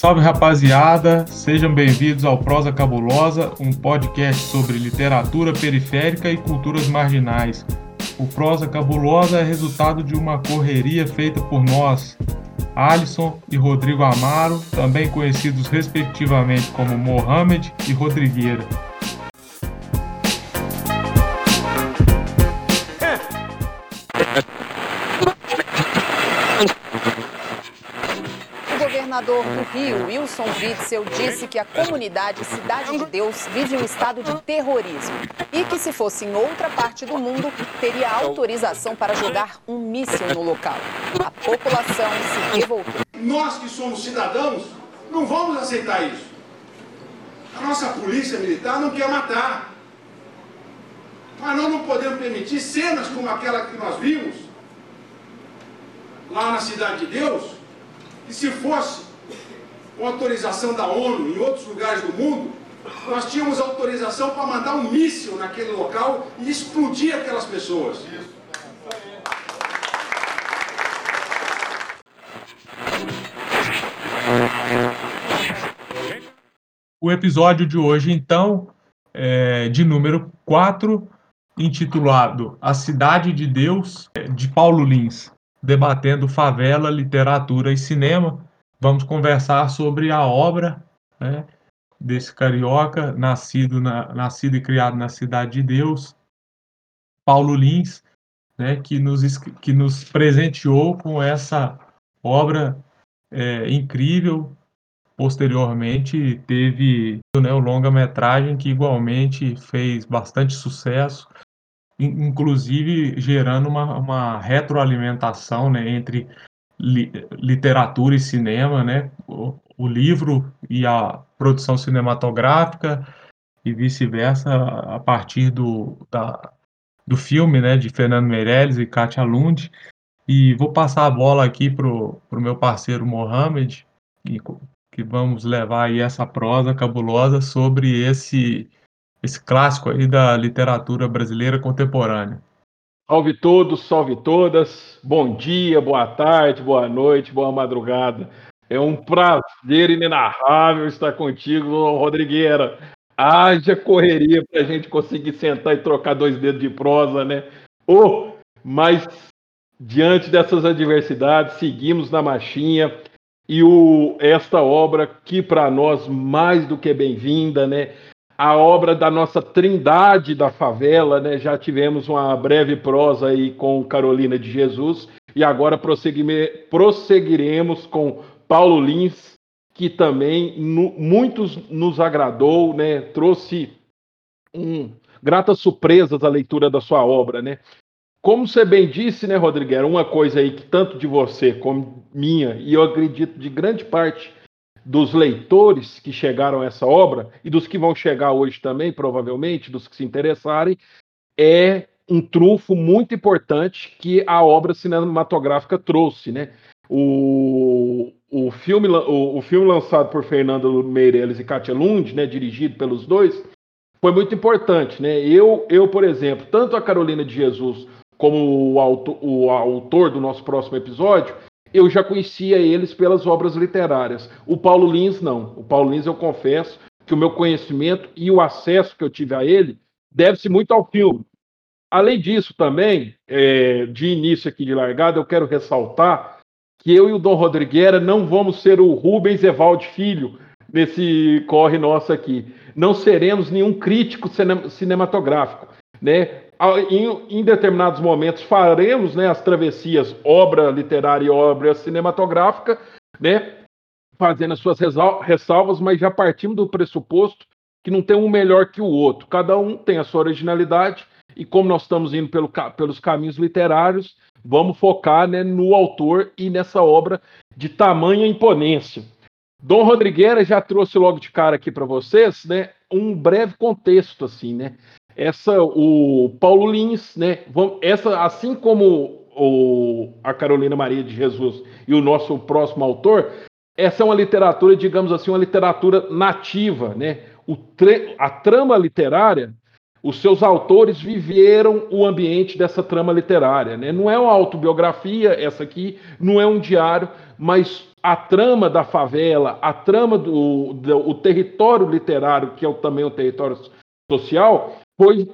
Salve rapaziada, sejam bem-vindos ao Prosa Cabulosa, um podcast sobre literatura periférica e culturas marginais. O Prosa Cabulosa é resultado de uma correria feita por nós, Alisson e Rodrigo Amaro, também conhecidos respectivamente como Mohamed e Rodrigueira. Governador do Rio, Wilson Witzel, disse que a comunidade Cidade de Deus vive um estado de terrorismo e que, se fosse em outra parte do mundo, teria autorização para jogar um míssil no local. A população se revoltou. Nós que somos cidadãos não vamos aceitar isso. A nossa polícia militar não quer matar. Mas nós não podemos permitir cenas como aquela que nós vimos lá na Cidade de Deus, que se fosse com autorização da ONU em outros lugares do mundo, nós tínhamos autorização para mandar um míssil naquele local e explodir aquelas pessoas. O episódio de hoje, então, é de número 4, intitulado A Cidade de Deus, de Paulo Lins, debatendo favela, literatura e cinema vamos conversar sobre a obra né, desse carioca, nascido, na, nascido e criado na Cidade de Deus, Paulo Lins, né, que, nos, que nos presenteou com essa obra é, incrível. Posteriormente, teve né, o longa-metragem que igualmente fez bastante sucesso, inclusive gerando uma, uma retroalimentação né, entre li, literatura e cinema, né? O, o, livro e a produção cinematográfica e vice-versa a partir do, da, do filme, né? De Fernando Meirelles e Katia Lund. E vou passar a bola aqui pro, pro meu parceiro Mohamed, e, que vamos levar aí essa prosa cabulosa sobre esse esse clássico aí da literatura brasileira contemporânea. Salve todos, salve todas. Bom dia, boa tarde, boa noite, boa madrugada. É um prazer inenarrável estar contigo, Rodrigueira. Haja correria para a gente conseguir sentar e trocar dois dedos de prosa, né? Oh, mas diante dessas adversidades, seguimos na machinha e o, esta obra que para nós mais do que bem-vinda, né? A obra da nossa Trindade da Favela, né? Já tivemos uma breve prosa aí com Carolina de Jesus e agora prosseguiremos com Paulo Lins, que também no, muitos nos agradou, né? Trouxe um, gratas surpresas à leitura da sua obra, né? Como você bem disse, né, uma coisa aí que tanto de você como minha, e eu acredito de grande parte dos leitores que chegaram a essa obra e dos que vão chegar hoje também, provavelmente, dos que se interessarem, é um trunfo muito importante que a obra cinematográfica trouxe, né? O, o, filme, o, o filme lançado por Fernando Meirelles e Katia Lund, né, dirigido pelos dois, foi muito importante, né? Eu, eu, por exemplo, tanto a Carolina de Jesus como o autor, o autor do nosso próximo episódio, eu já conhecia eles pelas obras literárias. O Paulo Lins, não. O Paulo Lins, eu confesso que o meu conhecimento e o acesso que eu tive a ele deve-se muito ao filme. Além disso, também, é, de início aqui de largada, eu quero ressaltar que eu e o Dom Rodrigueira não vamos ser o Rubens Evaldo Filho nesse corre nosso aqui. Não seremos nenhum crítico cinematográfico. Né? Em, em, determinados momentos faremos né, as travessias obra literária e obra cinematográfica, né, fazendo as suas ressalvas, mas já partimos do pressuposto que não tem um melhor que o outro. Cada um tem a sua originalidade e como nós estamos indo pelo, pelos caminhos literários, vamos focar né, no autor e nessa obra de tamanha imponência. Dom Rodrigueira já trouxe logo de cara aqui para vocês, né, um breve contexto assim, né? Essa o Paulo Lins, né? Essa, assim como o, a Carolina Maria de Jesus e o nosso próximo autor, essa é uma literatura, digamos assim, uma literatura nativa, né? O, a trama literária os seus autores viveram o ambiente dessa trama literária. Né? Não é uma autobiografia, essa aqui, não é um diário, mas a trama da favela, a trama do, do o território literário, que é também um território social, foi,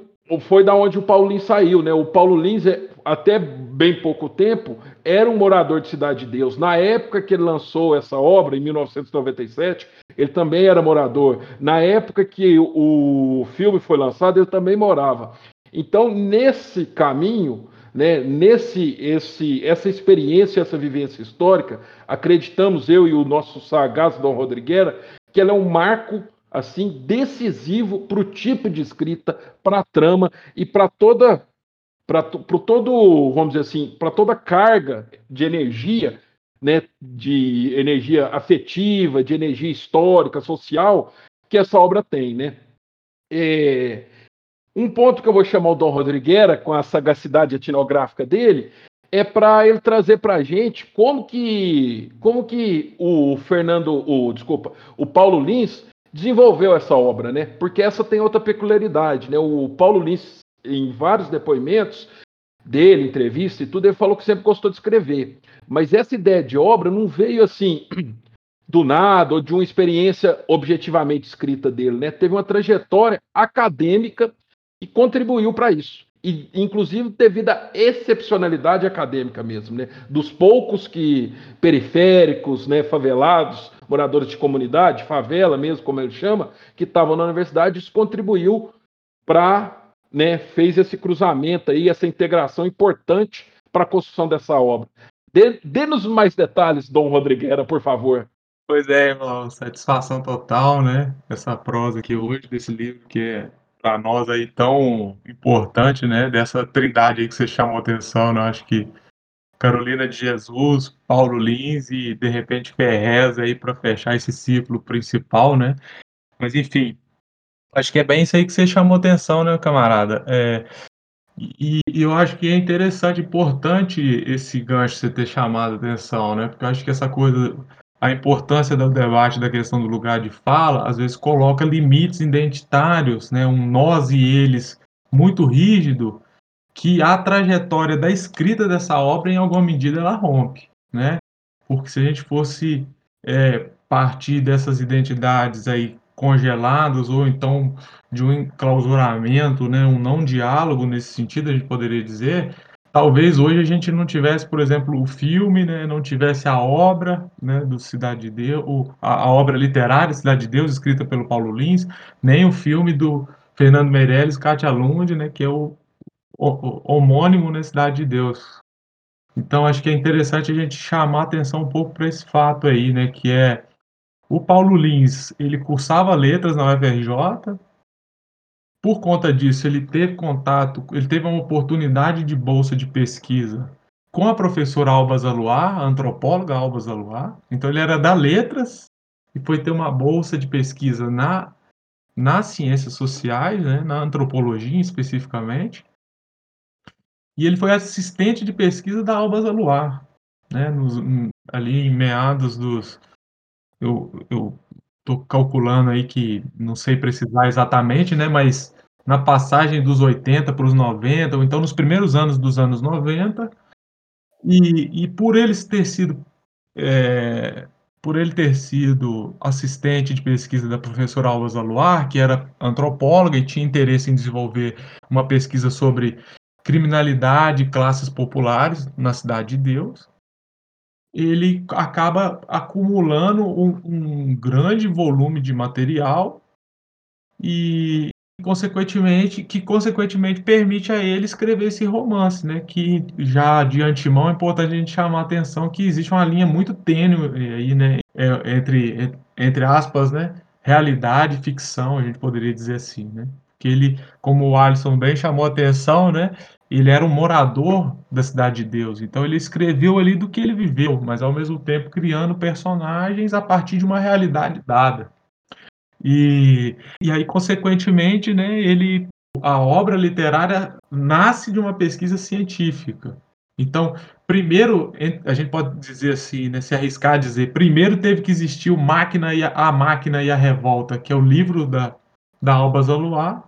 foi da onde o Paulo Lins saiu. Né? O Paulo Lins, é, até bem pouco tempo, era um morador de Cidade de Deus. Na época que ele lançou essa obra, em 1997, ele também era morador. Na época que o filme foi lançado, ele também morava. Então, nesse caminho, né, nesse esse, essa experiência, essa vivência histórica, acreditamos eu e o nosso sagaz Dom Rodriguera que ela é um marco assim decisivo para o tipo de escrita, para a trama e para toda para todo, vamos dizer assim, para toda carga de energia né, de energia afetiva, de energia histórica, social, que essa obra tem, né? É, um ponto que eu vou chamar o Dom Rodriguera, com a sagacidade etnográfica dele, é para ele trazer para a gente como que, como que o Fernando, o, desculpa, o Paulo Lins desenvolveu essa obra, né? Porque essa tem outra peculiaridade, né? O Paulo Lins, em vários depoimentos dele, entrevista e tudo, ele falou que sempre gostou de escrever. Mas essa ideia de obra não veio assim do nada ou de uma experiência objetivamente escrita dele, né? Teve uma trajetória acadêmica que contribuiu para isso. E, inclusive devido à excepcionalidade acadêmica mesmo, né? Dos poucos que periféricos, né, favelados, moradores de comunidade, favela mesmo, como ele chama, que estavam na universidade, isso contribuiu para, né, fez esse cruzamento aí, essa integração importante para a construção dessa obra. Dê-nos mais detalhes, Dom Rodriguera, por favor. Pois é, irmão, satisfação total, né? Essa prosa aqui hoje, desse livro que é para nós aí tão importante, né? Dessa trindade aí que você chamou atenção, né? Acho que Carolina de Jesus, Paulo Lins e de repente Ferrez aí para fechar esse ciclo principal, né? Mas enfim, acho que é bem isso aí que você chamou atenção, né, camarada? É, e, e, eu acho que é interessante, importante esse gancho você ter chamado atenção, né? Porque eu acho que essa coisa, a importância do debate da questão do lugar de fala, às vezes coloca limites identitários, né? Um nós e eles muito rígido, que a trajetória da escrita dessa obra, em alguma medida, ela rompe, né? Porque se a gente fosse é, partir dessas identidades aí congelados ou então de um enclausuramento, né, um não diálogo nesse sentido, a gente poderia dizer, talvez hoje a gente não tivesse, por exemplo, o filme, né, não tivesse a obra, né, do Cidade de Deus, a, a, obra literária Cidade de Deus, escrita pelo Paulo Lins, nem o filme do Fernando Meirelles, Katia Lund, né, que é o, o, o homônimo na né, Cidade de Deus. Então acho que é interessante a gente chamar atenção um pouco para esse fato aí, né, que é o Paulo Lins, ele cursava letras na UFRJ. Por conta disso, ele teve contato, ele teve uma oportunidade de bolsa de pesquisa com a professora Alba Zaluar, a antropóloga Alba Zaluar. Então ele era da letras e foi ter uma bolsa de pesquisa na nas ciências sociais, né, na antropologia especificamente. E ele foi assistente de pesquisa da Alba Zaluar, né, nos, ali em meados dos eu, eu tô calculando aí que não sei precisar exatamente, né, mas na passagem dos 80 para os 90, ou então nos primeiros anos dos anos 90, e, e por eles ter sido é, por ele ter sido assistente de pesquisa da professora Alva Zaluar, que era antropóloga e tinha interesse em desenvolver uma pesquisa sobre criminalidade e classes populares na Cidade de Deus ele acaba acumulando um, um grande volume de material e consequentemente que consequentemente permite a ele escrever esse romance, né? Que já de antemão é importante a gente chamar a atenção que existe uma linha muito tênue aí, né? É, entre entre aspas, né? Realidade e ficção, a gente poderia dizer assim, né? Que ele, como o Alisson bem chamou a atenção, né? ele era um morador da cidade de Deus, então ele escreveu ali do que ele viveu, mas ao mesmo tempo criando personagens a partir de uma realidade dada. E, e aí, consequentemente, né, ele, a obra literária nasce de uma pesquisa científica. Então, primeiro, a gente pode dizer assim, né, se arriscar a dizer, primeiro teve que existir o máquina e a, a máquina e a revolta, que é o livro da, da Alba Zaluar,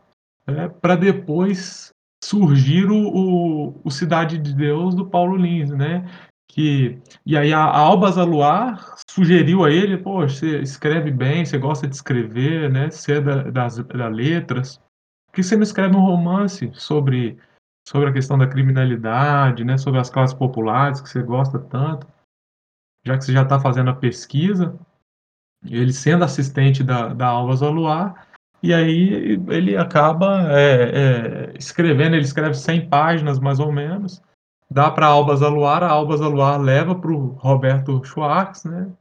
né, para depois surgir o, o, o, Cidade de Deus do Paulo Lins, né? Que, e aí a, Alba Zaluar sugeriu a ele, pô, você escreve bem, você gosta de escrever, né? Você é da, das, das letras, por que você não escreve um romance sobre, sobre a questão da criminalidade, né? Sobre as classes populares que você gosta tanto, já que você já está fazendo a pesquisa, ele sendo assistente da, da Alba Zaluar, e aí ele acaba é, é, escrevendo, ele escreve 100 páginas mais ou menos, dá para Alba Zaluar, a Alba Zaluar leva para o Roberto Schwartz, né,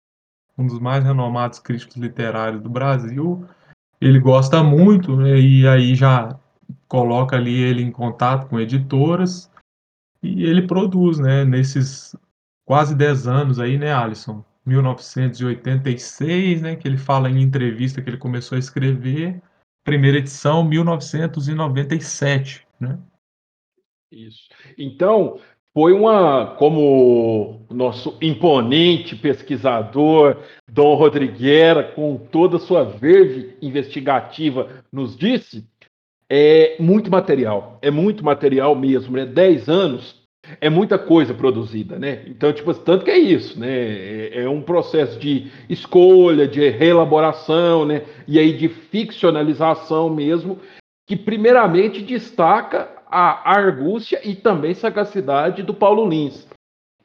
um dos mais renomados críticos literários do Brasil. Ele gosta muito né, e aí já coloca ali ele em contato com editoras e ele produz, né, nesses quase 10 anos aí, né, Alisson? 1986, né, que ele fala em entrevista que ele começou a escrever, primeira edição 1997, né? Isso. Então, foi uma, como nosso imponente pesquisador Dom Rodriguera, com toda a sua verde investigativa, nos disse, é muito material, é muito material mesmo, né? Dez anos é muita coisa produzida, né? Então, tipo, tanto que é isso, né? É, é um processo de escolha, de reelaboração, né? E aí de ficcionalização mesmo, que primeiramente destaca a argúcia e também sagacidade do Paulo Lins.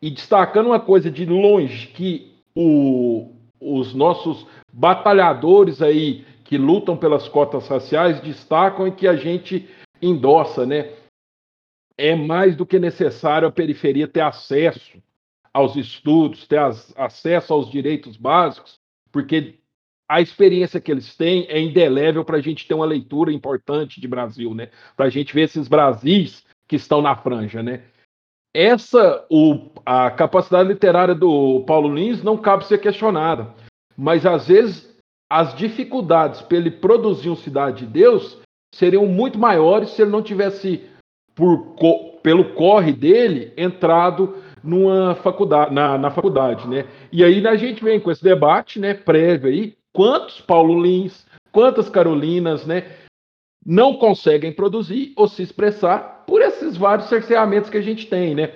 E destacando uma coisa de longe que o, os nossos batalhadores aí que lutam pelas cotas raciais destacam e que a gente endossa, né? é mais do que necessário a periferia ter acesso aos estudos, ter as, acesso aos direitos básicos, porque a experiência que eles têm é indelével para a gente ter uma leitura importante de Brasil, né? Para a gente ver esses Brasis que estão na franja, né? Essa, o, a capacidade literária do Paulo Lins não cabe ser questionada, mas às vezes as dificuldades para ele produzir um Cidade de Deus seriam muito maiores se ele não tivesse por, pelo corre dele, entrado numa faculdade, na, na faculdade, né? E aí a gente vem com esse debate, né, prévio aí, quantos Paulo Lins, quantas Carolinas, né, não conseguem produzir ou se expressar por esses vários cerceamentos que a gente tem, né?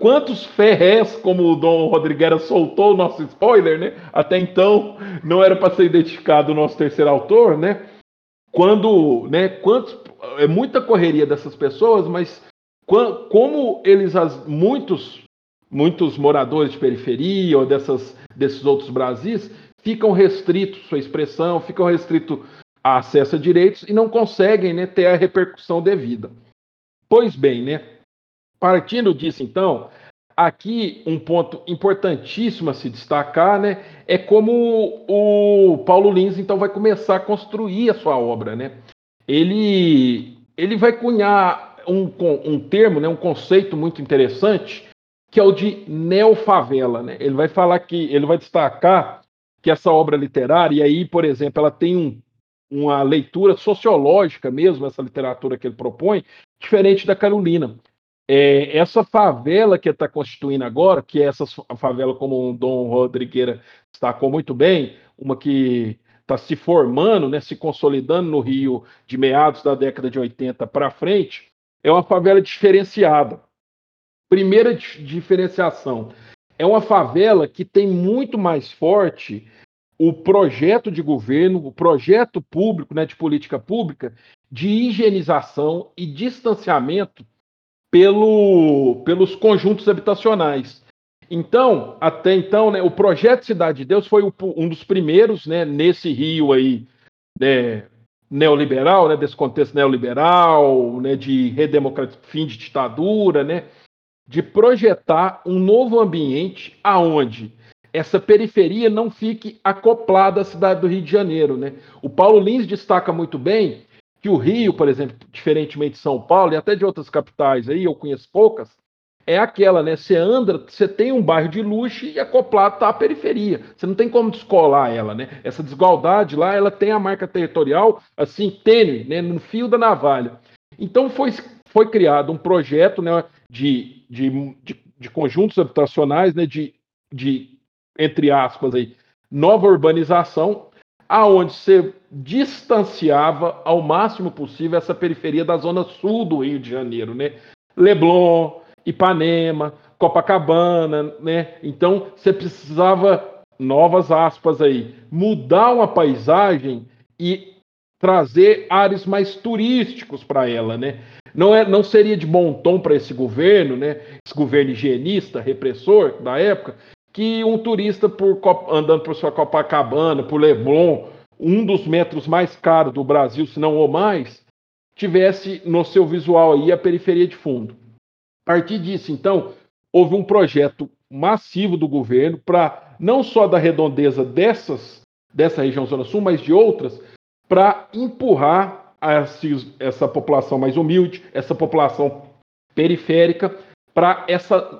Quantos ferrés, como o Dom Rodrigues soltou o nosso spoiler, né? Até então não era para ser identificado o nosso terceiro autor, né? Quando, né? Quantos é muita correria dessas pessoas, mas como eles, muitos, muitos moradores de periferia ou dessas, desses outros Brasis, ficam restritos sua expressão, ficam restritos a acesso a direitos e não conseguem né, ter a repercussão devida. Pois bem, né, partindo disso, então, aqui um ponto importantíssimo a se destacar né, é como o Paulo Lins então vai começar a construir a sua obra. Né? ele, ele vai cunhar um, um termo, né, um conceito muito interessante, que é o de neofavela. Né? Ele vai falar que, ele vai destacar que essa obra literária, e aí, por exemplo, ela tem um, uma leitura sociológica mesmo, essa literatura que ele propõe, diferente da Carolina. É, essa favela que está constituindo agora, que é essa favela como o Dom Rodrigueira destacou muito bem, uma que está se formando, né, se consolidando no Rio de meados da década de 80 para frente, é uma favela diferenciada. Primeira diferenciação, é uma favela que tem muito mais forte o projeto de governo, o projeto público, né, de política pública, de higienização e distanciamento pelo, pelos conjuntos habitacionais. Então, até então, né, o projeto Cidade de Deus foi um dos primeiros, né, nesse rio aí, né, neoliberal, né, desse contexto neoliberal, né, de redemocratização, fim de ditadura, né, de projetar um novo ambiente aonde essa periferia não fique acoplada à cidade do Rio de Janeiro, né? O Paulo Lins destaca muito bem que o Rio, por exemplo, diferentemente de São Paulo e até de outras capitais aí, eu conheço poucas, é aquela, né? Você anda, você tem um bairro de luxo e acoplado está a periferia. Você não tem como descolar ela, né? Essa desigualdade lá, ela tem a marca territorial assim tênue, né? No fio da navalha. Então foi, foi criado um projeto, né? De, de, de, de conjuntos habitacionais, né? De, de entre aspas aí nova urbanização, aonde você distanciava ao máximo possível essa periferia da zona sul do Rio de Janeiro, né? Leblon, Ipanema, Copacabana, né? Então você precisava novas aspas aí, mudar uma paisagem e trazer ares mais turísticos para ela, né? Não, é, não seria de bom tom para esse governo, né? Esse governo higienista, repressor da época, que um turista por, andando por sua Copacabana, por Leblon, um dos metros mais caros do Brasil, se não o mais, tivesse no seu visual aí a periferia de fundo. A partir disso, então, houve um projeto massivo do governo para não só da redondeza dessas dessa região Zona Sul, mas de outras, para empurrar essa população mais humilde, essa população periférica, para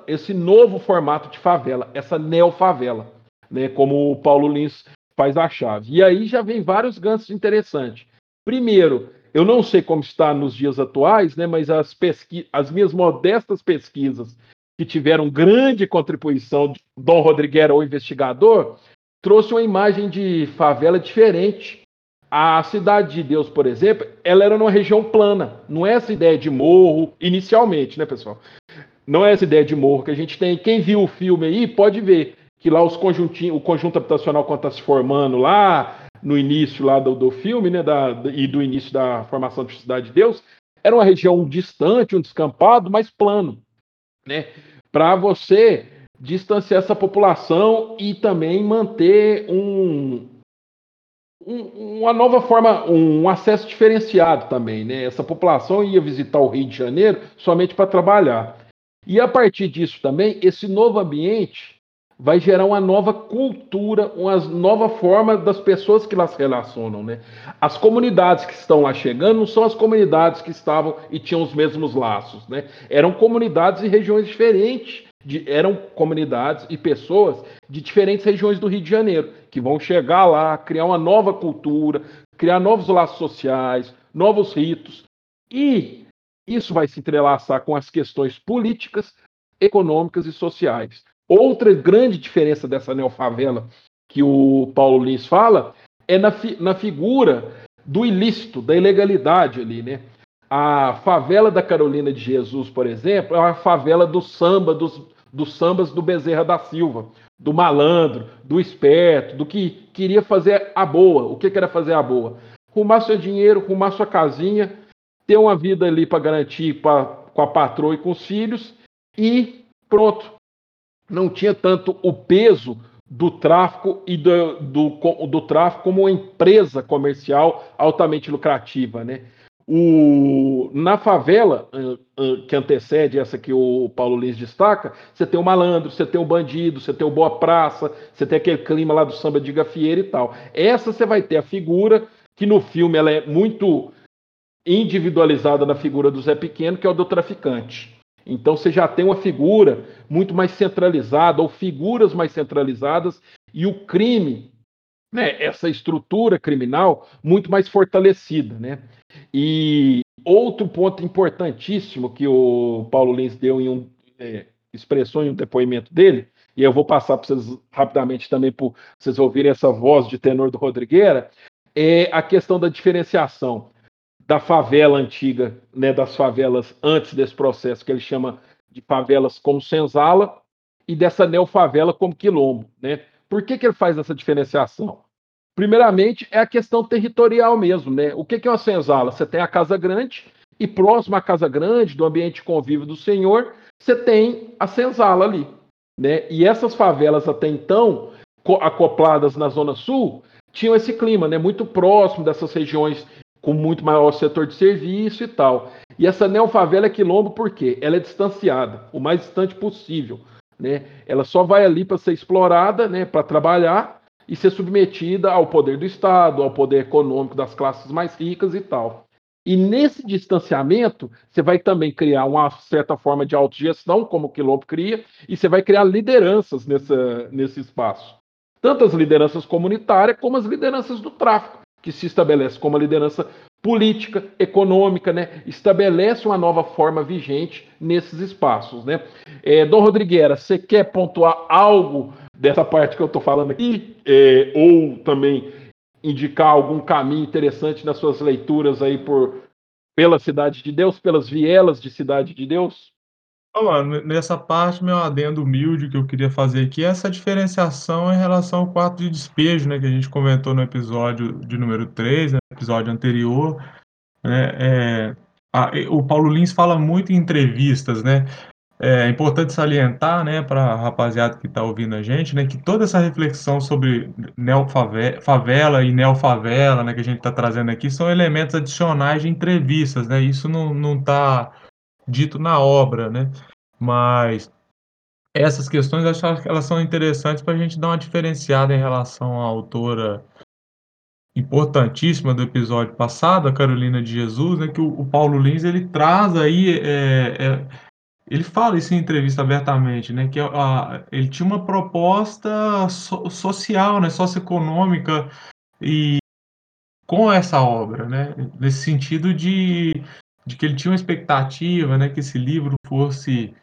esse novo formato de favela, essa neofavela, né, como o Paulo Lins faz a chave. E aí já vem vários ganchos interessantes. Primeiro, eu não sei como está nos dias atuais, né, mas as, pesqui as minhas modestas pesquisas que tiveram grande contribuição de Dom Rodrigues, o investigador, trouxe uma imagem de favela diferente a Cidade de Deus, por exemplo, ela era numa região plana. Não é essa ideia de morro, inicialmente, né, pessoal? Não é essa ideia de morro que a gente tem. Quem viu o filme aí pode ver que lá os conjuntinhos, o conjunto habitacional quando está se formando lá, no início lá do, do filme, né, da, e do início da formação de Cidade de Deus, era uma região distante, um descampado, mas plano, né? Para você distanciar essa população e também manter um, um, uma nova forma, um acesso diferenciado também, né? Essa população ia visitar o Rio de Janeiro somente para trabalhar. E a partir disso também, esse novo ambiente vai gerar uma nova cultura, uma nova forma das pessoas que lá se relacionam, né? As comunidades que estão lá chegando não são as comunidades que estavam e tinham os mesmos laços, né? Eram comunidades e regiões diferentes de, eram comunidades e pessoas de diferentes regiões do Rio de Janeiro, que vão chegar lá, criar uma nova cultura, criar novos laços sociais, novos ritos. E isso vai se entrelaçar com as questões políticas, econômicas e sociais. Outra grande diferença dessa neofavela que o Paulo Lins fala é na, fi, na figura do ilícito, da ilegalidade ali, né? A favela da Carolina de Jesus, por exemplo, é uma favela do samba, dos, dos sambas do Bezerra da Silva, do malandro, do esperto, do que queria fazer a boa. O que, que era fazer a boa? Rumar seu dinheiro, rumar sua casinha, ter uma vida ali para garantir pra, com a patroa e com os filhos e pronto. Não tinha tanto o peso do tráfico e do, do, do tráfico como uma empresa comercial altamente lucrativa, né? O, na favela, que antecede essa que o Paulo Lins destaca, você tem o malandro, você tem o bandido, você tem o boa praça, você tem aquele clima lá do samba de gafieira e tal. Essa você vai ter a figura, que no filme ela é muito individualizada na figura do Zé Pequeno, que é o do traficante. Então você já tem uma figura muito mais centralizada, ou figuras mais centralizadas, e o crime, né, essa estrutura criminal, muito mais fortalecida. Né? E outro ponto importantíssimo que o Paulo Lins deu em um é, expressou em um depoimento dele, e eu vou passar para vocês rapidamente também para vocês ouvirem essa voz de tenor do Rodrigueira, é a questão da diferenciação da favela antiga, né, das favelas antes desse processo que ele chama de favelas como senzala e dessa neofavela como quilombo, né? Por que, que ele faz essa diferenciação? Primeiramente, é a questão territorial mesmo, né? O que é uma senzala? Você tem a casa grande e próximo à casa grande, do ambiente convívio do senhor, você tem a senzala ali, né? E essas favelas até então, acopladas na zona sul, tinham esse clima, né? Muito próximo dessas regiões com muito maior setor de serviço e tal. E essa neofavela é quilombo por quê? Ela é distanciada, o mais distante possível, né? Ela só vai ali para ser explorada, né? Para trabalhar e ser submetida ao poder do Estado, ao poder econômico das classes mais ricas e tal. E nesse distanciamento, você vai também criar uma certa forma de autogestão, como o Quilombo cria, e você vai criar lideranças nessa, nesse espaço. Tanto as lideranças comunitárias como as lideranças do tráfico, que se estabelece como a liderança política, econômica, né? estabelece uma nova forma vigente nesses espaços. Né? É, Dom Rodrigueira, você quer pontuar algo dessa parte que eu estou falando aqui, é, ou também indicar algum caminho interessante nas suas leituras aí por pela Cidade de Deus, pelas vielas de Cidade de Deus? Nessa parte, meu adendo humilde que eu queria fazer aqui é essa diferenciação em relação ao quarto de despejo, né, que a gente comentou no episódio de número 3, né, episódio anterior. Né, é, a, o Paulo Lins fala muito em entrevistas, né? É importante salientar, né, para a rapaziada que está ouvindo a gente, né, que toda essa reflexão sobre neofavela e neofavela, né, que a gente está trazendo aqui, são elementos adicionais de entrevistas, né, isso não está dito na obra, né, mas essas questões, acho que elas são interessantes para a gente dar uma diferenciada em relação à autora importantíssima do episódio passado, a Carolina de Jesus, né, que o, o Paulo Lins, ele traz aí... É, é, ele fala isso em entrevista abertamente, né, que a, ele tinha uma proposta so, social, né, socioeconômica e com essa obra, né, nesse sentido de, de que ele tinha uma expectativa, né, que esse livro fosse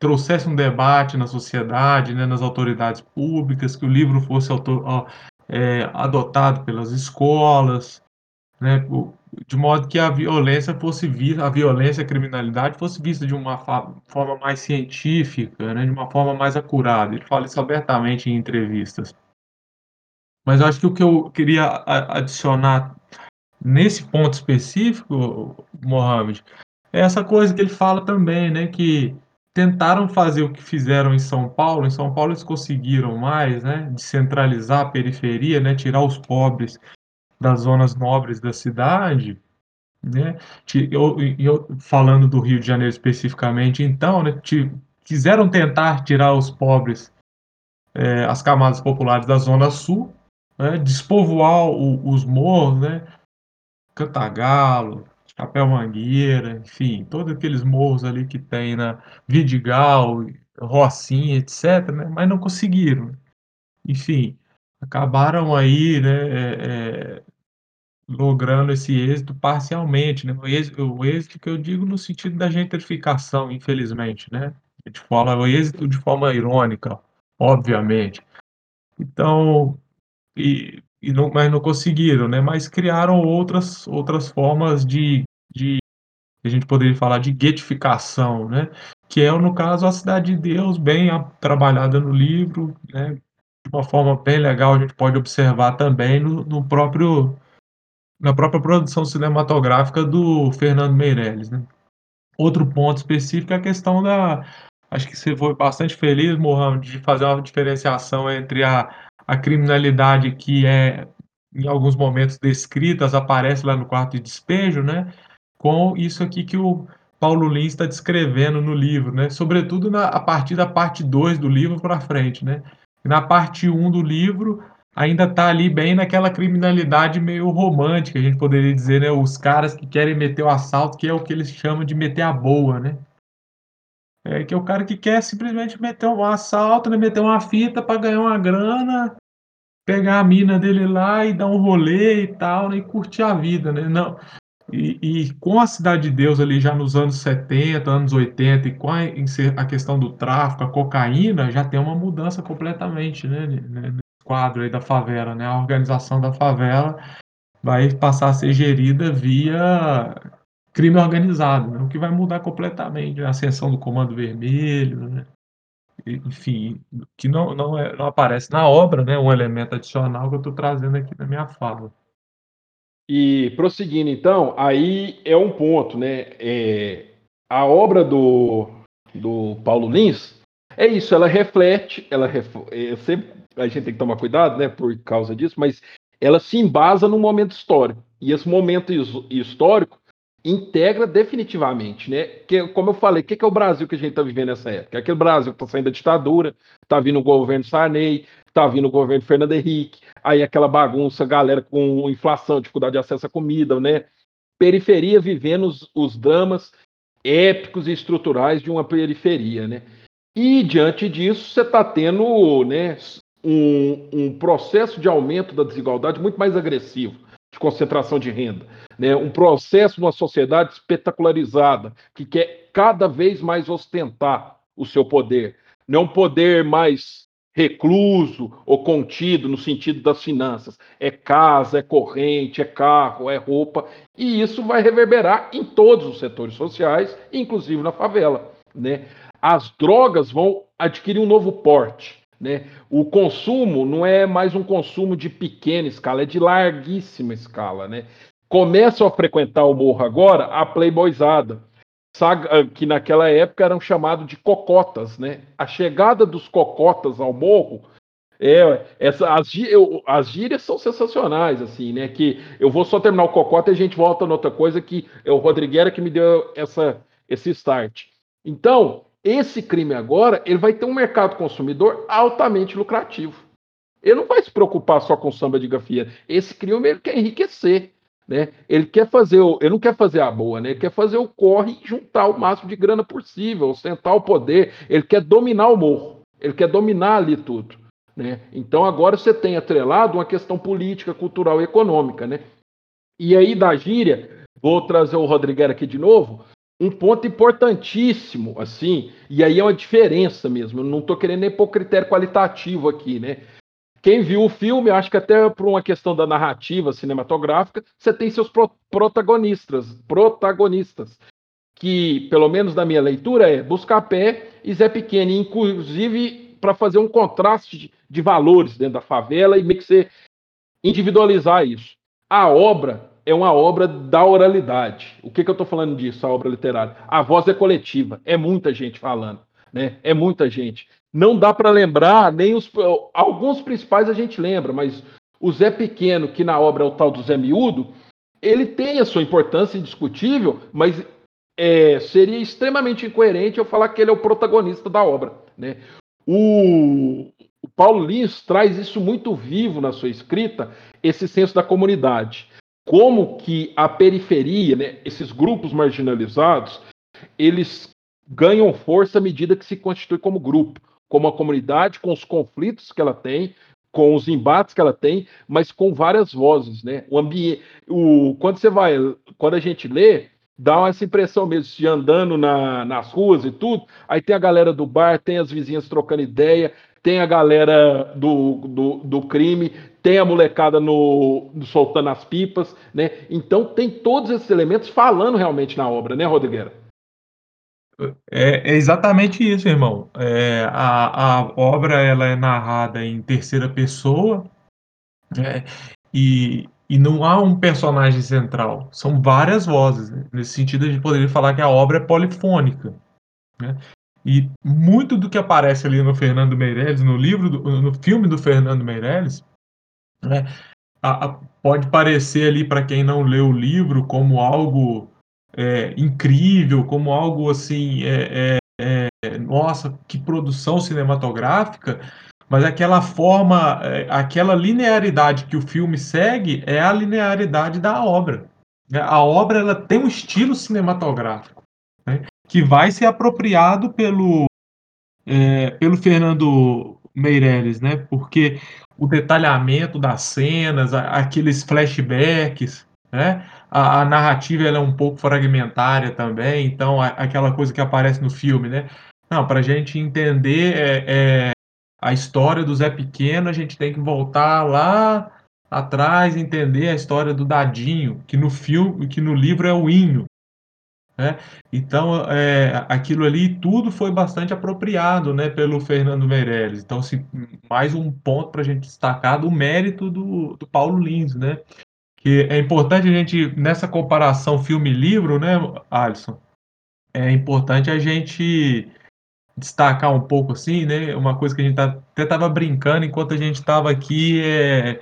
trouxesse um debate na sociedade, né, nas autoridades públicas, que o livro fosse autor, é, adotado pelas escolas, né, de modo que a violência fosse vista, a violência, a criminalidade fosse vista de uma forma mais científica, né, de uma forma mais acurada. Ele fala isso abertamente em entrevistas. Mas eu acho que o que eu queria adicionar nesse ponto específico, Mohamed, é essa coisa que ele fala também, né, que tentaram fazer o que fizeram em São Paulo. Em São Paulo eles conseguiram mais, né, descentralizar a periferia, né, tirar os pobres das zonas nobres da cidade, né? Eu, eu, falando do Rio de Janeiro especificamente, então, né, quiseram tentar tirar os pobres, é, as camadas populares da Zona Sul, né, despovoar o, os morros, né, Cantagalo, Chapéu Mangueira, enfim, todos aqueles morros ali que tem na Vidigal, Rocinha, etc., né, mas não conseguiram. Enfim, acabaram aí, né, é, é logrando esse êxito parcialmente, né? O êxito, o êxito que eu digo no sentido da gentrificação, infelizmente, né? A gente fala o êxito de forma irônica, obviamente. Então, e, e não, mas não conseguiram, né? Mas criaram outras, outras formas de, de a gente poderia falar de guetificação, né? Que é, no caso, a Cidade de Deus, bem trabalhada no livro, né? De uma forma bem legal, a gente pode observar também no, no próprio na própria produção cinematográfica do Fernando Meirelles, né? Outro ponto específico é a questão da. Acho que você foi bastante feliz, Mohamed, de fazer uma diferenciação entre a, a criminalidade que é, em alguns momentos, descrita, aparece lá no quarto de despejo, né? Com isso aqui que o Paulo Lins está descrevendo no livro, né? Sobretudo na, a partir da parte 2 do livro para frente, né? Na parte 1 um do livro, ainda está ali bem naquela criminalidade meio romântica, a gente poderia dizer, né? Os caras que querem meter o assalto, que é o que eles chamam de meter a boa, né? É que é o cara que quer simplesmente meter um assalto, né? meter uma fita para ganhar uma grana, pegar a mina dele lá e dar um rolê e tal, né? e curtir a vida, né? Não. E, e, com a Cidade de Deus ali já nos anos 70, anos 80, e com a, a questão do tráfico, a cocaína, já tem uma mudança completamente, né? né quadro aí da favela, né? A organização da favela vai passar a ser gerida via crime organizado, né? o que vai mudar completamente a ascensão do Comando Vermelho, né? Enfim, que não, não, é, não aparece na obra, né? um elemento adicional que eu estou trazendo aqui na minha fala. E prosseguindo, então, aí é um ponto, né? É, a obra do, do Paulo Lins é isso, ela reflete, ela ref, eu sempre a gente tem que tomar cuidado, né, por causa disso, mas ela se embasa num momento histórico. E esse momento histórico integra definitivamente, né? Que, como eu falei, o que, que é o Brasil que a gente está vivendo nessa época? É aquele Brasil que está saindo da ditadura, está vindo o governo Sarney, está vindo o governo Fernando Henrique, aí aquela bagunça, galera com inflação, dificuldade de acesso à comida, né? Periferia vivendo os, os dramas épicos e estruturais de uma periferia, né? E diante disso, você está tendo né, um, um processo de aumento da desigualdade muito mais agressivo, de concentração de renda. Né? Um processo uma sociedade espetacularizada, que quer cada vez mais ostentar o seu poder. Não é um poder mais recluso ou contido no sentido das finanças. É casa, é corrente, é carro, é roupa, e isso vai reverberar em todos os setores sociais, inclusive na favela. Né? As drogas vão adquirir um novo porte. Né? O consumo não é mais um consumo de pequena escala, é de larguíssima escala. Né? Começam a frequentar o morro agora a playboyzada, que naquela época eram chamados de cocotas. Né? A chegada dos cocotas ao morro é, essa, as, eu, as gírias são sensacionais, assim, né? Que eu vou só terminar o cocota e a gente volta noutra coisa que é o Rodriguera que me deu essa, esse start. Então, esse crime agora, ele vai ter um mercado consumidor altamente lucrativo. Ele não vai se preocupar só com samba de gafia. Esse crime ele quer enriquecer, né? Ele quer fazer, o, ele não quer fazer a boa, né? Ele quer fazer o corre e juntar o máximo de grana possível, ostentar o poder. Ele quer dominar o morro. Ele quer dominar ali tudo, né? Então agora você tem atrelado uma questão política, cultural e econômica, né? E aí da gíria, vou trazer o Rodrigues aqui de novo um ponto importantíssimo, assim, e aí é uma diferença mesmo. Eu não estou querendo nem pôr critério qualitativo aqui, né? Quem viu o filme, acho que até por uma questão da narrativa cinematográfica, você tem seus pro protagonistas, protagonistas, que, pelo menos na minha leitura, é Buscapé e Zé Pequeno, inclusive para fazer um contraste de, de valores dentro da favela e meio que você individualizar isso. A obra é uma obra da oralidade. O que, que eu estou falando disso, a obra literária? A voz é coletiva, é muita gente falando, né? É muita gente. Não dá para lembrar, nem os. Alguns principais a gente lembra, mas o Zé Pequeno, que na obra é o tal do Zé Miúdo, ele tem a sua importância indiscutível, mas é, seria extremamente incoerente eu falar que ele é o protagonista da obra. Né? O, o Paulo Lins traz isso muito vivo na sua escrita, esse senso da comunidade como que a periferia, né, esses grupos marginalizados, eles ganham força à medida que se constitui como grupo, como a comunidade, com os conflitos que ela tem, com os embates que ela tem, mas com várias vozes, né? O ambiente, o quando você vai, quando a gente lê, dá essa impressão mesmo de andando na, nas ruas e tudo. Aí tem a galera do bar, tem as vizinhas trocando ideia, tem a galera do, do, do crime, tem a molecada no, soltando as pipas, né? Então tem todos esses elementos falando realmente na obra, né, Rodrigueira? É, é exatamente isso, irmão. É, a, a obra ela é narrada em terceira pessoa né? e, e não há um personagem central. São várias vozes. Né? Nesse sentido, a gente poderia falar que a obra é polifônica. Né? E muito do que aparece ali no Fernando Meirelles, no livro, do, no filme do Fernando Meirelles, né, a, a, pode parecer ali para quem não leu o livro como algo é, incrível, como algo assim, é, é, é nossa, que produção cinematográfica, mas aquela forma, é, aquela linearidade que o filme segue é a linearidade da obra. Né. A obra ela tem um estilo cinematográfico. Né? Que vai ser apropriado pelo, é, pelo Fernando Meirelles, né? Porque o detalhamento das cenas, aqueles flashbacks, né? A, a narrativa é um pouco fragmentária também, então a, aquela coisa que aparece no filme, né? Não, para a gente entender é, é, a história do Zé Pequeno, a gente tem que voltar lá atrás, entender a história do Dadinho, que no filme, que no livro é o Inho, né? Então, é, aquilo ali tudo foi bastante apropriado né, pelo Fernando Meirelles. Então, assim, mais um ponto para a gente destacar do mérito do, do Paulo Lins, né? Que é importante a gente, nessa comparação filme-livro, né, Alisson? É importante a gente destacar um pouco assim, né? Uma coisa que a gente tá, até estava brincando enquanto a gente estava aqui é,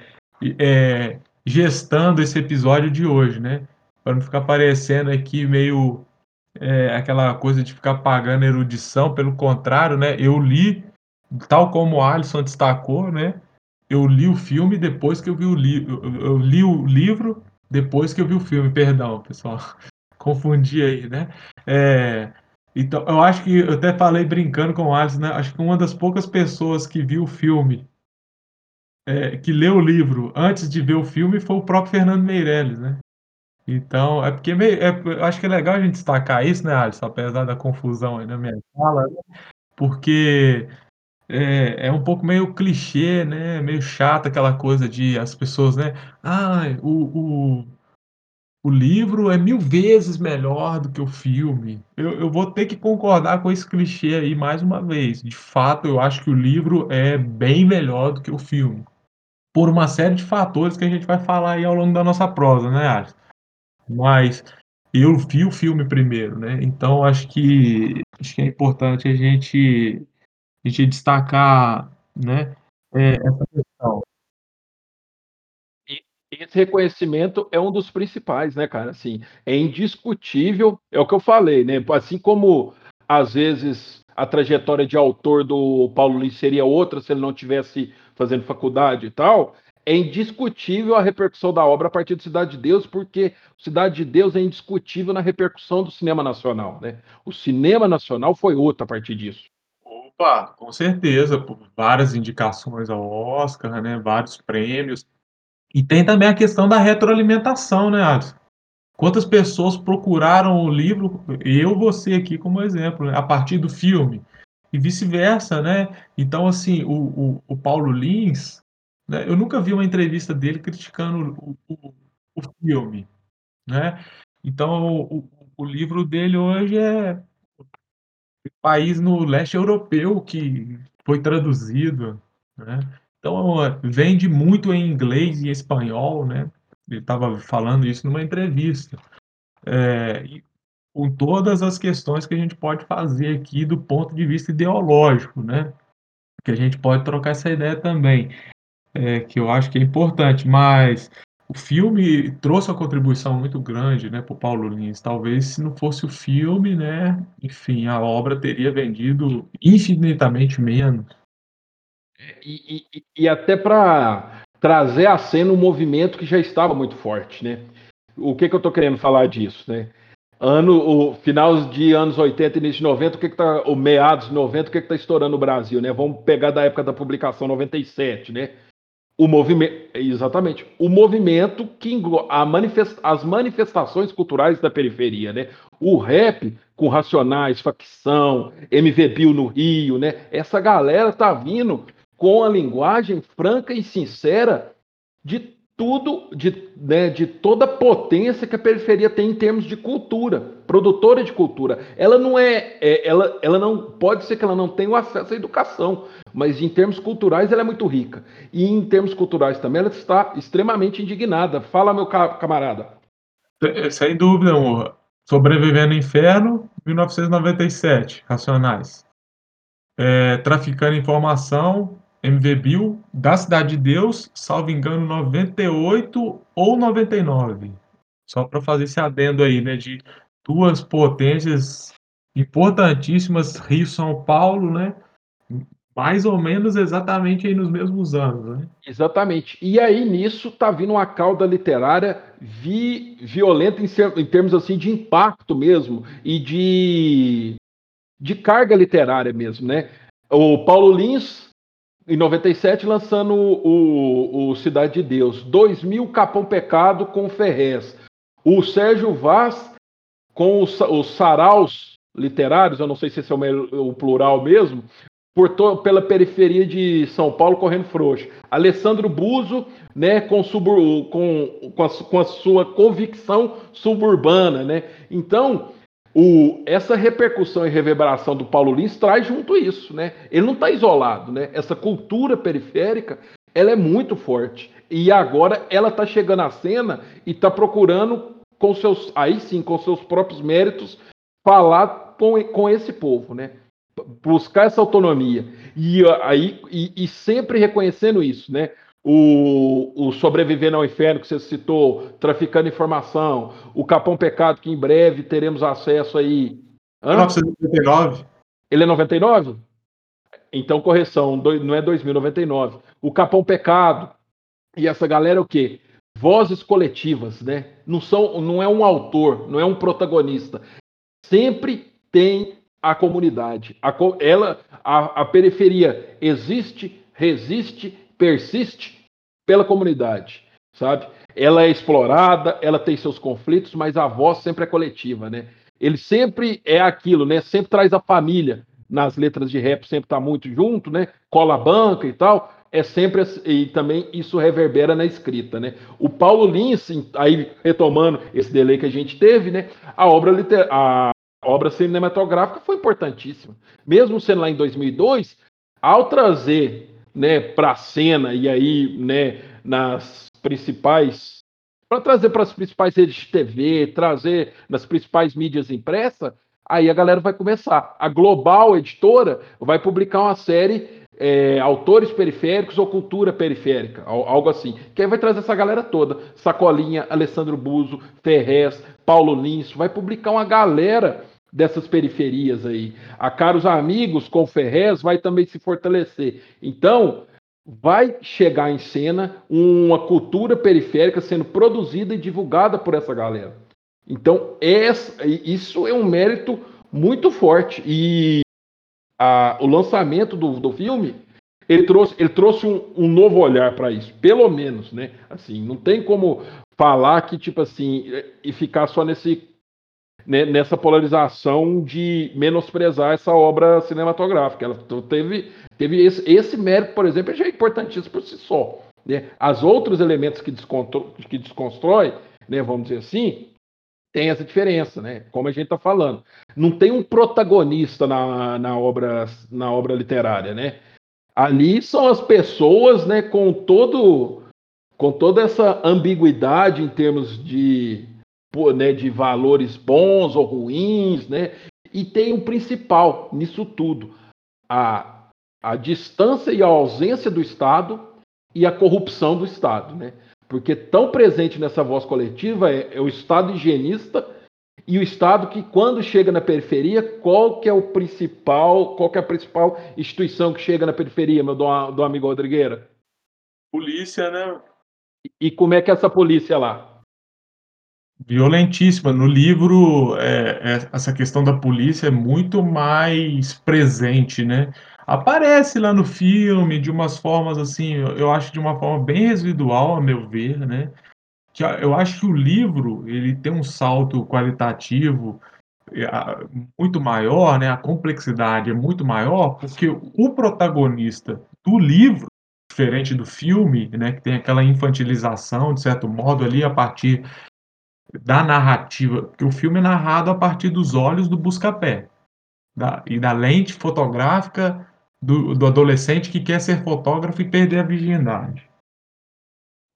é, gestando esse episódio de hoje, né? para não ficar parecendo aqui meio é, aquela coisa de ficar pagando erudição, pelo contrário, né? Eu li, tal como o Alisson destacou, né? Eu li o filme depois que eu vi o livro. Eu li o livro depois que eu vi o filme, perdão, pessoal. Confundi aí, né? É, então, eu acho que eu até falei brincando com o Alisson, né? Acho que uma das poucas pessoas que viu o filme, é, que leu o livro antes de ver o filme, foi o próprio Fernando Meirelles, né? Então, é porque meio, é, eu acho que é legal a gente destacar isso, né, Alisson? Apesar da confusão aí na minha fala, né? porque é, é um pouco meio clichê, né? Meio chato aquela coisa de as pessoas, né? Ah, o, o, o livro é mil vezes melhor do que o filme. Eu, eu vou ter que concordar com esse clichê aí mais uma vez. De fato, eu acho que o livro é bem melhor do que o filme. Por uma série de fatores que a gente vai falar aí ao longo da nossa prosa, né, Alisson? Mas eu vi o filme primeiro, né? Então acho que acho que é importante a gente a gente destacar, né, é, essa questão. Esse reconhecimento é um dos principais, né, cara? Assim, é indiscutível, é o que eu falei, né? Assim como às vezes a trajetória de autor do Paulo Lins seria outra se ele não tivesse fazendo faculdade e tal, é indiscutível a repercussão da obra a partir de Cidade de Deus, porque Cidade de Deus é indiscutível na repercussão do cinema nacional, né? O cinema nacional foi outro a partir disso. Opa, com certeza, por várias indicações ao Oscar, né? Vários prêmios. E tem também a questão da retroalimentação, né, Alisson? Quantas pessoas procuraram o livro, eu, você aqui como exemplo, né, a partir do filme, e vice-versa, né? Então, assim, o, o, o Paulo Lins, né, eu nunca vi uma entrevista dele criticando o, o, o filme, né? Então, o, o livro dele hoje é país no leste europeu que foi traduzido, né? Então, vende muito em inglês e espanhol, né? Ele estava falando isso numa entrevista. É, com todas as questões que a gente pode fazer aqui do ponto de vista ideológico, né? Que a gente pode trocar essa ideia também, é, que eu acho que é importante, mas o filme trouxe uma contribuição muito grande, né, para o Paulo Lins. Talvez se não fosse o filme, né, enfim, a obra teria vendido infinitamente menos. E, e, e até para trazer à cena um movimento que já estava muito forte, né? O que, que eu estou querendo falar disso, né? Ano, o final de anos 80 início de 90, o que que tá, o meados de 90, o que que tá estourando no Brasil, né? Vamos pegar da época da publicação 97, né? O movimento, exatamente, o movimento que manifest, as manifestações culturais da periferia, né? O rap com Racionais, Facção, MV Bill no Rio, né? Essa galera tá vindo com a linguagem franca e sincera de tudo, de, né, de toda a potência que a periferia tem em termos de cultura, produtora de cultura. Ela não é, é, ela, ela não pode ser que ela não tenha o acesso à educação, mas em termos culturais ela é muito rica. E em termos culturais também ela está extremamente indignada. Fala, meu camarada. Sem dúvida, amor. Sobrevivendo no Inferno, 1997, Racionais. É, traficando informação, MV Bill, da Cidade de Deus, salvo engano, 98 ou 99. Só para fazer esse adendo aí, né, de duas potências importantíssimas, Rio São Paulo, né? Mais ou menos exatamente aí nos mesmos anos, né? Exatamente. E aí nisso tá vindo uma cauda literária vi, violenta em, em termos assim de impacto mesmo e de de carga literária mesmo, né? O Paulo Lins em 97, lançando o, o Cidade de Deus. 2000, Capão Pecado com Ferrez. O Sérgio Vaz com os, os saraus literários, eu não sei se esse é o, o plural mesmo, por to, pela periferia de São Paulo correndo frouxo. Alessandro Buzo, né, com, com, com, a, com a sua convicção suburbana, né? Então, o, essa repercussão e reverberação do Paulo Lins traz junto isso, né? Ele não está isolado, né? Essa cultura periférica, ela é muito forte. E agora ela está chegando à cena e está procurando, com seus, aí sim, com seus próprios méritos, falar com, com esse povo, né? Buscar essa autonomia. E, aí, e, e sempre reconhecendo isso, né? o, o Sobrevivendo ao Inferno, que você citou, Traficando Informação, o Capão Pecado, que em breve teremos acesso aí. Hã? 1999. Ele é 99? Então, correção, não é 2099. O Capão Pecado. E essa galera é o quê? Vozes coletivas, né? Não, são, não é um autor, não é um protagonista. Sempre tem a comunidade. A, ela, a, a periferia existe, resiste persiste pela comunidade, sabe? Ela é explorada, ela tem seus conflitos, mas a voz sempre é coletiva, né? Ele sempre é aquilo, né? Sempre traz a família nas letras de rap sempre está muito junto, né? Cola banca e tal. É sempre e também isso reverbera na escrita, né? O Paulo Lins, aí retomando esse delay que a gente teve, né? A obra liter, a obra cinematográfica foi importantíssima. Mesmo sendo lá em 2002, ao trazer, né, para a cena e aí, né, nas principais para trazer para as principais redes de TV, trazer nas principais mídias impressas, aí a galera vai começar. A Global Editora vai publicar uma série é, Autores Periféricos ou Cultura Periférica, algo assim. Que aí vai trazer essa galera toda. Sacolinha, Alessandro Buzo, Ferrez, Paulo Lins, vai publicar uma galera dessas periferias aí. A Caros Amigos com Ferrez vai também se fortalecer. Então, vai chegar em cena uma cultura periférica sendo produzida e divulgada por essa galera. Então, essa, isso é um mérito muito forte. E a, o lançamento do, do filme, ele trouxe, ele trouxe um, um novo olhar para isso, pelo menos, né? Assim, não tem como falar que, tipo assim, e ficar só nesse né, nessa polarização de menosprezar essa obra cinematográfica. Ela teve, teve esse, esse mérito, por exemplo, já é importantíssimo por si só. Né? As outros elementos que, que desconstrói, né, vamos dizer assim, tem essa diferença, né? Como a gente está falando. Não tem um protagonista na, na, obra, na obra literária, né? Ali são as pessoas, né, com todo com toda essa ambiguidade em termos de né, de valores bons ou ruins, né? E tem o principal nisso tudo, a, a distância e a ausência do Estado e a corrupção do Estado, né? Porque tão presente nessa voz coletiva é, é o Estado higienista e o Estado que, quando chega na periferia, qual que é o principal, qual que é a principal instituição que chega na periferia, meu do, do amigo Rodrigueira? Polícia, né? E, e como é que é essa polícia lá? Violentíssima. No livro, é, é, essa questão da polícia é muito mais presente, né? Aparece lá no filme de umas formas assim, eu, eu acho de uma forma bem residual, a meu ver, né? Que eu acho que o livro ele tem um salto qualitativo é, muito maior, né? A complexidade é muito maior porque o protagonista do livro diferente do filme, né, que tem aquela infantilização, de certo modo, ali a partir da narrativa, porque o filme é narrado a partir dos olhos do Buscapé da, e da lente fotográfica do, do, adolescente que quer ser fotógrafo e perder a virgindade.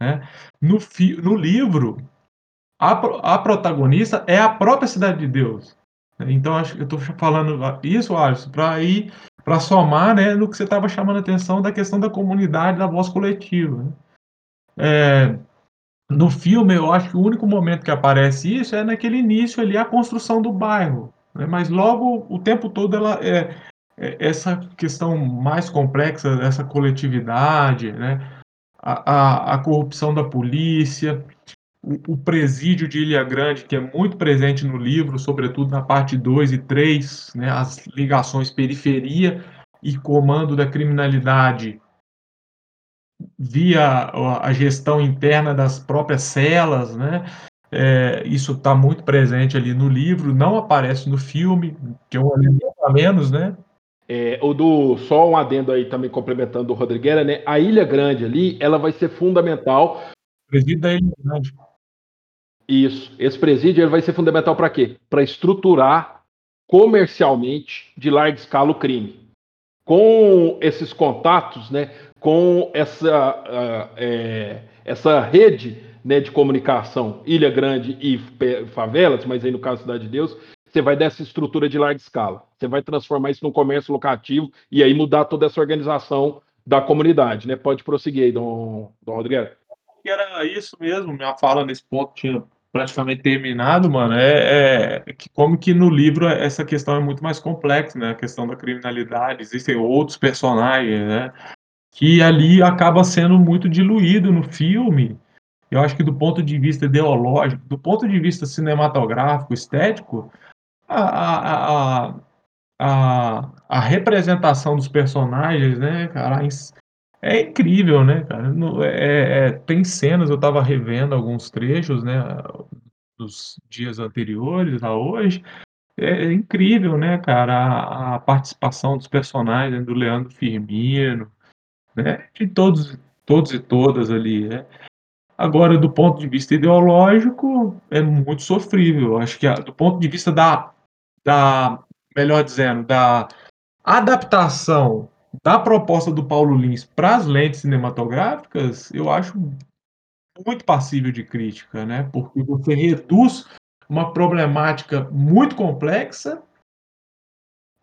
Né? No, fi, no livro, a, a protagonista é a própria Cidade de Deus. Então, acho que eu estou falando isso, Alisson, para ir para somar né, no que você estava chamando a atenção da questão da comunidade, da voz coletiva. Né? É, no filme, eu acho que o único momento que aparece isso é naquele início ali, a construção do bairro. Né? Mas logo, o tempo todo, ela é, é, essa questão mais complexa, essa coletividade, né? a, a, a corrupção da polícia, o, o, presídio de Ilha Grande, que é muito presente no livro, sobretudo na parte 2 e 3, né? as ligações periferia e comando da criminalidade via a gestão interna das próprias celas, né? É, isso está muito presente ali no livro, não aparece no filme, que é um elemento a menos, né? É, o do só um adendo aí também complementando o Rodrigueira, né? A Ilha Grande ali, ela vai ser fundamental. Presídio da Ilha Grande. Isso. Esse presídio ele vai ser fundamental para quê? Para estruturar comercialmente de larga escala o crime. Com esses contatos, né? Com essa, uh, é, essa rede né, de comunicação, Ilha Grande e favelas, mas aí no caso Cidade de Deus, você vai dessa estrutura de larga escala. Você vai transformar isso num comércio locativo e aí mudar toda essa organização da comunidade, né? Pode prosseguir aí, Dom, Dom Rodrigo. Era isso mesmo, minha fala nesse ponto tinha praticamente terminado, mano, é, é, que como que no livro essa questão é muito mais complexa, né? A questão da criminalidade, existem outros personagens, né? Que ali acaba sendo muito diluído no filme. Eu acho que do ponto de vista ideológico, do ponto de vista cinematográfico, estético, a, a, a, a, representação dos personagens, né, cara, é incrível, né, cara? É, é, tem cenas, eu estava revendo alguns trechos, né, dos dias anteriores a hoje, é, é incrível, né, cara, a, a participação dos personagens, né, do Leandro Firmino, né, de todos, todos e todas ali, né. Agora, do ponto de vista ideológico, é muito sofrível. Acho que, a, do ponto de vista da, da, melhor dizendo, da adaptação da proposta do Paulo Lins para as lentes cinematográficas, eu acho muito passível de crítica, né? Porque você reduz uma problemática muito complexa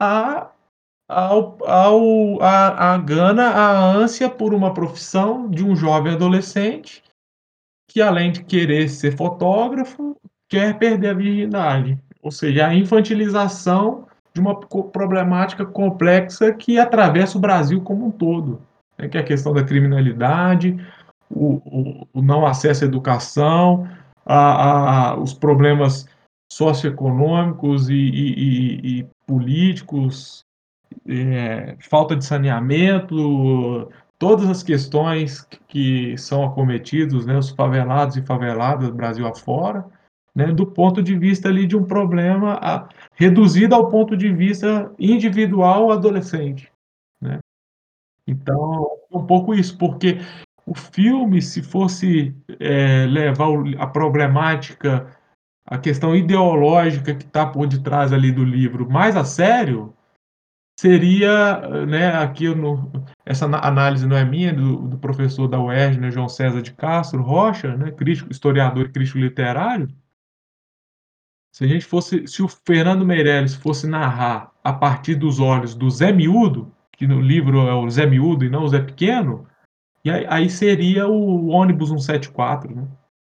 a, ao, ao, a, a gana, a ânsia por uma profissão de um jovem adolescente que, além de querer ser fotógrafo, quer perder a virgindade. Ou seja, a infantilização de uma problemática complexa que atravessa o Brasil como um todo, né? que é a questão da criminalidade, o, o, o não acesso à educação, a, a, os problemas socioeconômicos e, e, e políticos, é, falta de saneamento, todas as questões que são acometidos, né, os favelados e faveladas Brasil afora, né, do ponto de vista ali de um problema a, reduzido ao ponto de vista individual adolescente, né? Então, um pouco isso, porque o filme, se fosse é, levar a problemática, a questão ideológica que está por detrás ali do livro mais a sério, seria, né, aqui no, essa análise não é minha, do, do professor da UERJ, né, João César de Castro Rocha, né, crítico, historiador e crítico literário, se a gente fosse, se o Fernando Meirelles fosse narrar a partir dos olhos do Zé Miúdo, que no livro é o Zé Miúdo e não o Zé Pequeno, e aí, aí seria o ônibus 174, né?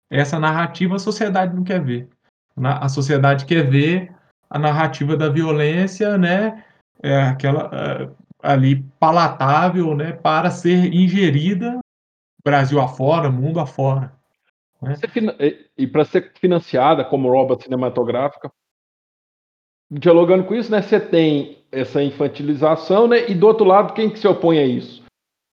Essa narrativa a sociedade não quer ver. A sociedade quer ver a narrativa da violência, né? É aquela é, ali palatável, né? Para ser ingerida Brasil afora, mundo afora. Né? E para ser financiada como obra cinematográfica, dialogando com isso, né? Você tem essa infantilização, né? E do outro lado, quem que se opõe a isso?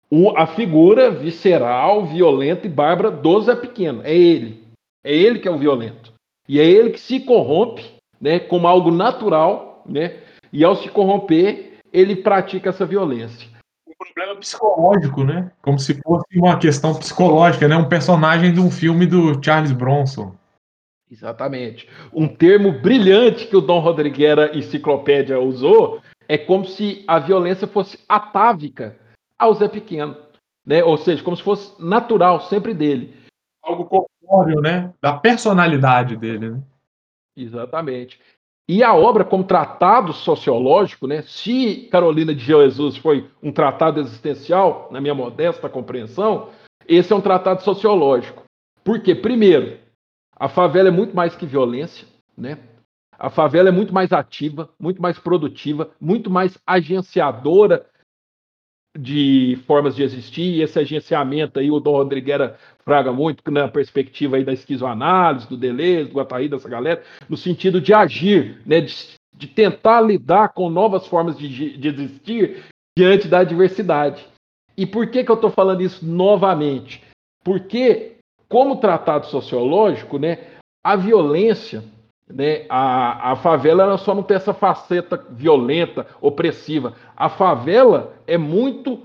O, a figura visceral, violenta e bárbara do Zé Pequeno. É ele. É ele que é o violento. E é ele que se corrompe, né? Como algo natural, né? E ao se corromper, ele pratica essa violência problema psicológico, né? Como se fosse uma questão psicológica, né? Um personagem de um filme do Charles Bronson. Exatamente. Um termo brilhante que o Dom Rodriguera Enciclopédia usou é como se a violência fosse atávica ao Zé Pequeno, né? Ou seja, como se fosse natural, sempre dele. Algo corpóreo, né? Da personalidade dele, né? Exatamente. E a obra, como tratado sociológico, né, se Carolina de Jesus foi um tratado existencial, na minha modesta compreensão, esse é um tratado sociológico. Por quê? Primeiro, a favela é muito mais que violência, né? A favela é muito mais ativa, muito mais produtiva, muito mais agenciadora de formas de existir, e esse agenciamento aí o Dom Rodriguera fraga muito na perspectiva aí da esquizoanálise, do Deleuze, do Guattari, dessa galera, no sentido de agir, né, de, de tentar lidar com novas formas de, de existir diante da diversidade. E por que, que eu estou falando isso novamente? Porque, como tratado sociológico, né, a violência né? A, a favela ela só não tem essa faceta violenta, opressiva. A favela é muito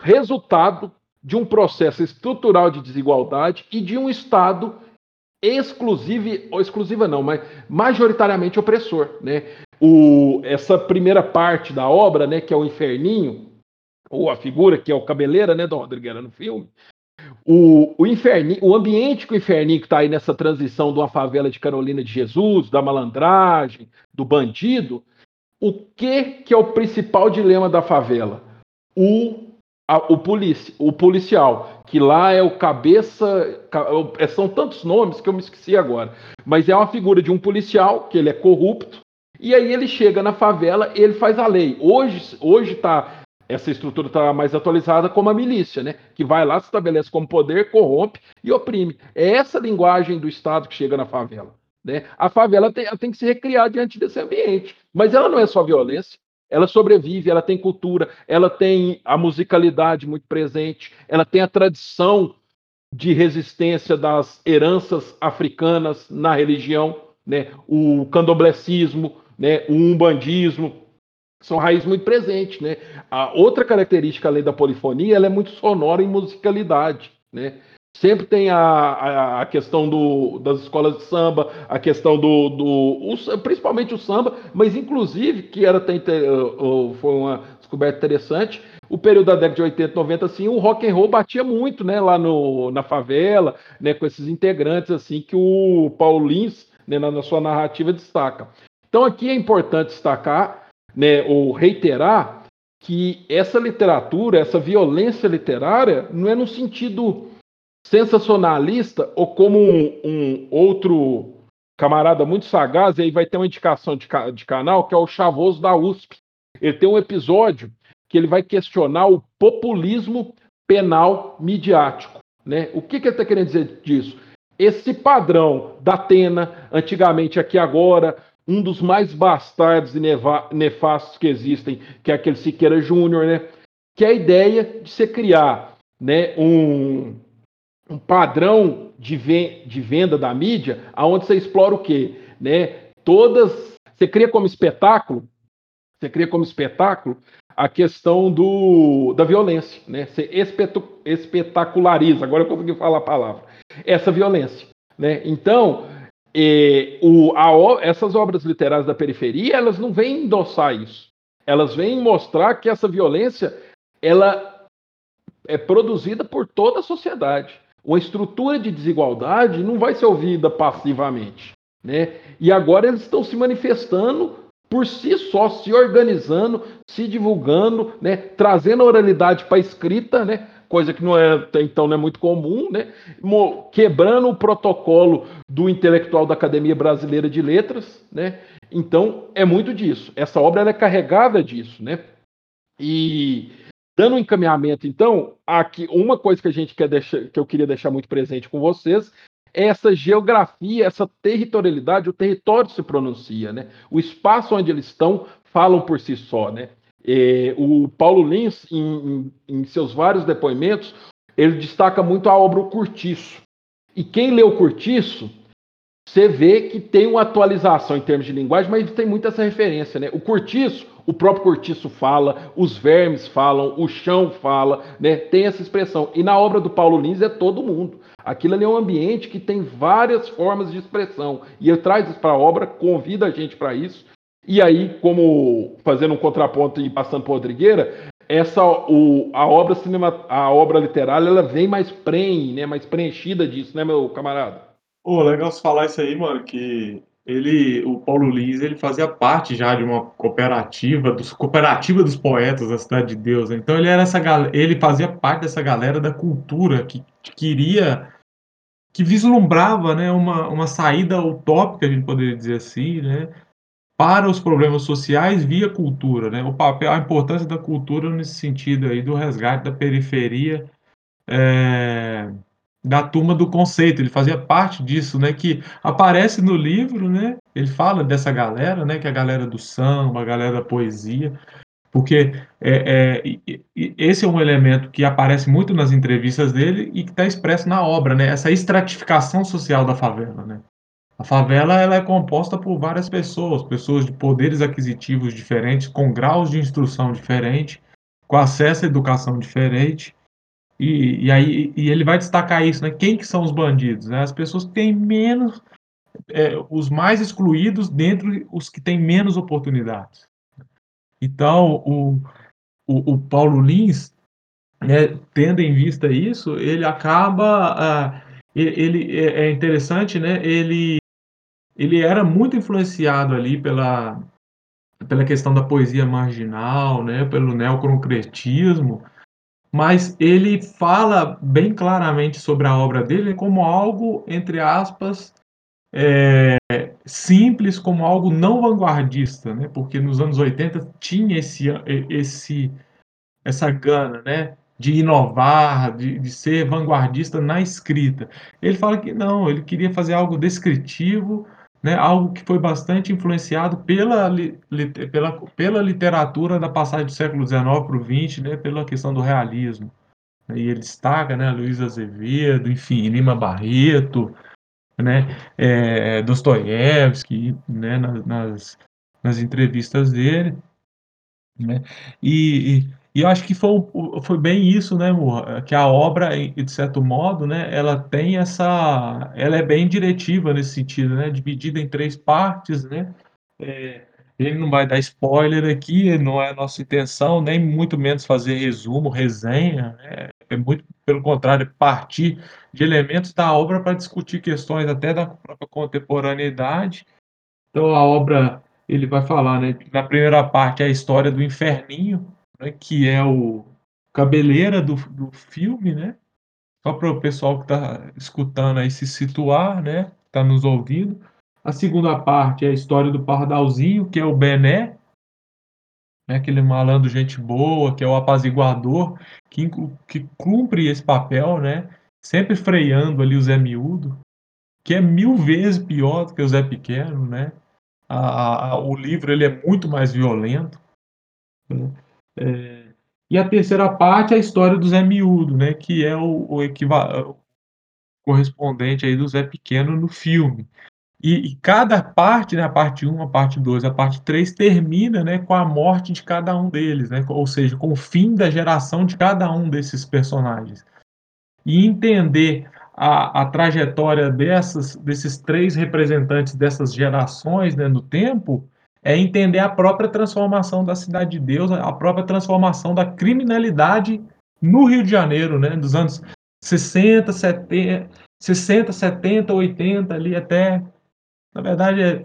resultado de um processo estrutural de desigualdade e de um Estado exclusivo, ou exclusiva não, mas majoritariamente opressor. Né? O, essa primeira parte da obra, né, que é o inferninho, ou a figura que é o cabeleira, né, do Rodrigues no filme, o, o, inferni, o ambiente que o Inferninho está aí nessa transição de uma favela de Carolina de Jesus, da malandragem, do bandido, o que, que é o principal dilema da favela? O, a, o, polici, o policial, que lá é o cabeça. É, são tantos nomes que eu me esqueci agora. Mas é uma figura de um policial, que ele é corrupto, e aí ele chega na favela ele faz a lei. Hoje hoje está essa estrutura está mais atualizada como a milícia, né? Que vai lá, se estabelece como poder, corrompe e oprime. É essa linguagem do Estado que chega na favela. Né? A favela tem, tem que se recriar diante desse ambiente. Mas ela não é só violência. Ela sobrevive, ela tem cultura, ela tem a musicalidade muito presente, ela tem a tradição de resistência das heranças africanas na religião, né? o candoblecismo, né, o umbandismo, são raízes muito presentes, né? A outra característica além da polifonia, ela é muito sonora em musicalidade, né? Sempre tem a, a, a questão do, das escolas de samba, a questão do, do o, principalmente o samba, mas inclusive que era até foi uma descoberta interessante, o período da década de 80, 90, assim, o rock and roll batia muito, né, lá no, na favela, né, com esses integrantes assim que o Paulo Lins, né, na, na sua narrativa destaca. Então aqui é importante destacar né, ou reiterar que essa literatura, essa violência literária, não é no sentido sensacionalista ou como um, um outro camarada muito sagaz, e aí vai ter uma indicação de, de canal, que é o Chavoso da USP. Ele tem um episódio que ele vai questionar o populismo penal midiático. Né? O que, que ele está querendo dizer disso? Esse padrão da Atena, antigamente aqui agora, um dos mais bastardos e nefastos que existem, que é aquele Siqueira Júnior, né? Que é a ideia de você criar né, um, um padrão de, de venda da mídia, aonde você explora o quê? Né? Todas. Você cria como espetáculo, você cria como espetáculo a questão do, da violência, né? Você espetaculariza, agora eu consegui falar a palavra, essa violência, né? Então, e o, a, essas obras literárias da periferia, elas não vêm endossar isso. Elas vêm mostrar que essa violência ela é produzida por toda a sociedade. Uma estrutura de desigualdade não vai ser ouvida passivamente. Né? E agora eles estão se manifestando por si só, se organizando, se divulgando, né? trazendo a oralidade para a escrita, né? coisa que não é, então não é muito comum, né? quebrando o protocolo do intelectual da Academia Brasileira de Letras, né? Então é muito disso. Essa obra é carregada disso, né? E dando um encaminhamento, então, aqui uma coisa que a gente quer deixar, que eu queria deixar muito presente com vocês é essa geografia, essa territorialidade, o território se pronuncia, né? O espaço onde eles estão falam por si só, né? É, o Paulo Lins, em, em, em, seus vários depoimentos, ele destaca muito a obra O Curtiço. E quem lê O Curtiço, você vê que tem uma atualização em termos de linguagem, mas tem muita essa referência. Né? O Curtiço, o próprio Curtiço fala, os vermes falam, o chão fala, né? tem essa expressão. E na obra do Paulo Lins é todo mundo. Aquilo ali é um ambiente que tem várias formas de expressão. E ele traz isso para a obra, convida a gente para isso. E aí, como fazendo um contraponto e passando por Rodrigueira, essa o, a obra cinema, a obra literária, ela vem mais prenhe, né, mais preenchida disso, né, meu camarada? Pô, legal você falar isso aí, mano, que ele, o Paulo Lins, ele fazia parte já de uma cooperativa, dos cooperativa dos poetas da Cidade de Deus. Então ele era essa ele fazia parte dessa galera da cultura que queria que vislumbrava, né, uma, uma saída utópica, a gente poderia dizer assim, né, para os problemas sociais via cultura, né? O papel, a importância da cultura nesse sentido aí do resgate da periferia é, da turma do conceito. Ele fazia parte disso, né? Que aparece no livro, né? Ele fala dessa galera, né? Que é a galera do samba, a galera da poesia, porque é, é, esse é um elemento que aparece muito nas entrevistas dele e que está expresso na obra, né? Essa estratificação social da favela, né? A favela ela é composta por várias pessoas, pessoas de poderes aquisitivos diferentes, com graus de instrução diferentes, com acesso à educação diferente. E, e aí e ele vai destacar isso, né? Quem que são os bandidos? Né? As pessoas que têm menos, é, os mais excluídos dentre os que têm menos oportunidades. Então, o, o, o Paulo Lins, né, tendo em vista isso, ele acaba, ah, ele é, é interessante, né? Ele ele era muito influenciado ali pela, pela questão da poesia marginal, né, pelo neoconcretismo, mas ele fala bem claramente sobre a obra dele como algo, entre aspas, é, simples, como algo não vanguardista, né, porque nos anos 80 tinha esse, esse, essa gana, né, de inovar, de, de ser vanguardista na escrita. Ele fala que não, ele queria fazer algo descritivo, né, algo que foi bastante influenciado pela, li, pela, pela literatura da passagem do século XIX para o XX, né, pela questão do realismo. E ele destaca né, Luiz Azevedo, enfim, Lima Barreto, né, é, Dostoiévski, né, nas, nas, entrevistas dele, né? E, e, e eu acho que foi, foi bem isso, né, Murra? Que a obra, de certo modo, né, ela tem essa, ela é bem diretiva nesse sentido, né, dividida em três partes, né? É, ele não vai dar spoiler aqui, não é nossa intenção, nem muito menos fazer resumo, resenha, né? é muito pelo contrário, partir de elementos da obra para discutir questões até da própria contemporaneidade. Então a obra ele vai falar, né, na primeira parte a história do Inferninho, né, que é o cabeleira do, do filme, né? Só para o pessoal que está escutando aí se situar, né? Está nos ouvindo. A segunda parte é a história do Pardalzinho, que é o Bené, né, aquele malandro gente boa, que é o apaziguador, que, que cumpre esse papel, né? Sempre freando ali o Zé Miúdo, que é mil vezes pior do que o Zé Pequeno, né? A, a, o livro ele é muito mais violento. Né? É, e a terceira parte é a história do Zé Miúdo, né? Que é o, o equivalente correspondente aí do Zé Pequeno no filme. E, e, cada parte, né, a parte 1, a parte 2, a parte 3, termina né, com a morte de cada um deles, né, ou seja, com o fim da geração de cada um desses personagens. E entender a, a trajetória dessas, desses três representantes dessas gerações né, no tempo é entender a própria transformação da Cidade de Deus, a própria transformação da criminalidade no Rio de Janeiro, né, dos anos 60, 70, 60, 70, 80, ali até na verdade, é,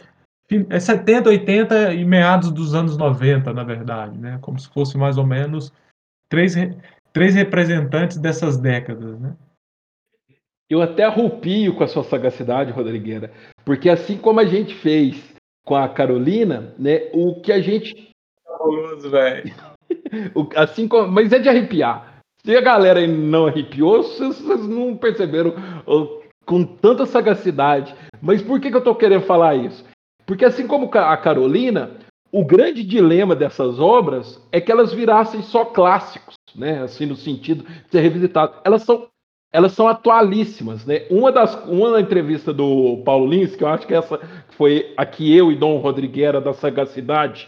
é 70, 80 e meados dos anos 90, na verdade, né? Como se fosse mais ou menos três, três representantes dessas décadas, né? Eu até arrupio com a sua sagacidade, Rodrigueira, porque assim como a gente fez com a Carolina, né, o que a gente... Fabuloso, velho. assim como... Mas é de arrepiar. Se a galera não arrepiou, vocês não perceberam com tanta sagacidade. Mas por que, que eu estou querendo falar isso? Porque assim como a Carolina, o grande dilema dessas obras é que elas virassem só clássicos, né? Assim no sentido de ser revisitado. Elas são elas são atualíssimas, né? Uma das uma entrevista do Paulo Lins, que eu acho que essa foi a que eu e Dom Rodriguera da sagacidade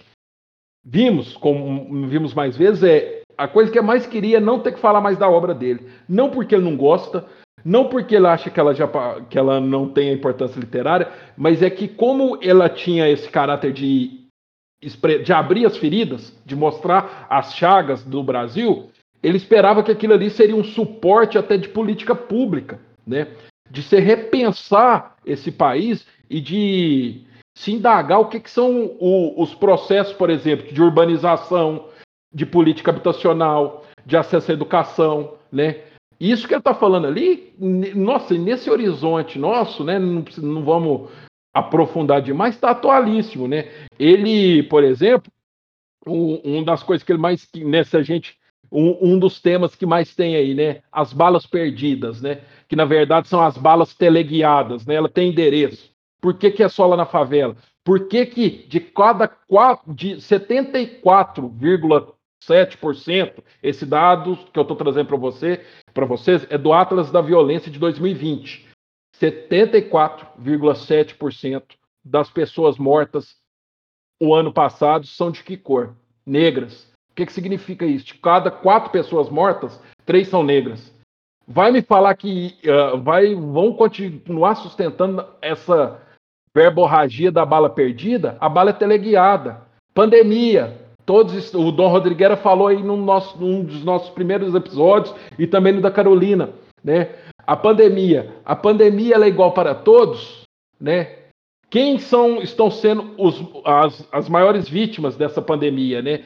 vimos, como vimos mais vezes, é a coisa que eu mais queria é não ter que falar mais da obra dele. Não porque ele não gosta, não porque ele acha que ela, já, que ela não tem a importância literária, mas é que como ela tinha esse caráter de, de abrir as feridas, de mostrar as chagas do Brasil, ele esperava que aquilo ali seria um suporte até de política pública, né? de se repensar esse país e de se indagar o que, que são o, os processos, por exemplo, de urbanização, de política habitacional, de acesso à educação, né? Isso que ele está falando ali, nossa, nesse horizonte nosso, né, não, não vamos aprofundar demais, está atualíssimo, né? Ele, por exemplo, um, um, das coisas que ele mais, nessa gente, um, um, dos temas que mais tem aí, né? As balas perdidas, né? Que na verdade são as balas teleguiadas, né? Ela tem endereço. Por que, que é só lá na favela? Por que, que de cada quatro, de 74, 7%, esse dado que eu estou trazendo para você, para vocês, é do Atlas da Violência de 2020. 74,7% das pessoas mortas o ano passado são de que cor? Negras. Que, que significa isso? De cada quatro pessoas mortas, três são negras. Vai me falar que uh, vai, vão continuar sustentando essa verborragia da bala perdida? A bala é teleguiada. Pandemia, Todos, o Dom Rodriguera falou aí num, nosso, num dos nossos primeiros episódios e também no da Carolina, né? A pandemia, a pandemia é igual para todos, né? Quem são estão sendo os, as, as maiores vítimas dessa pandemia, né?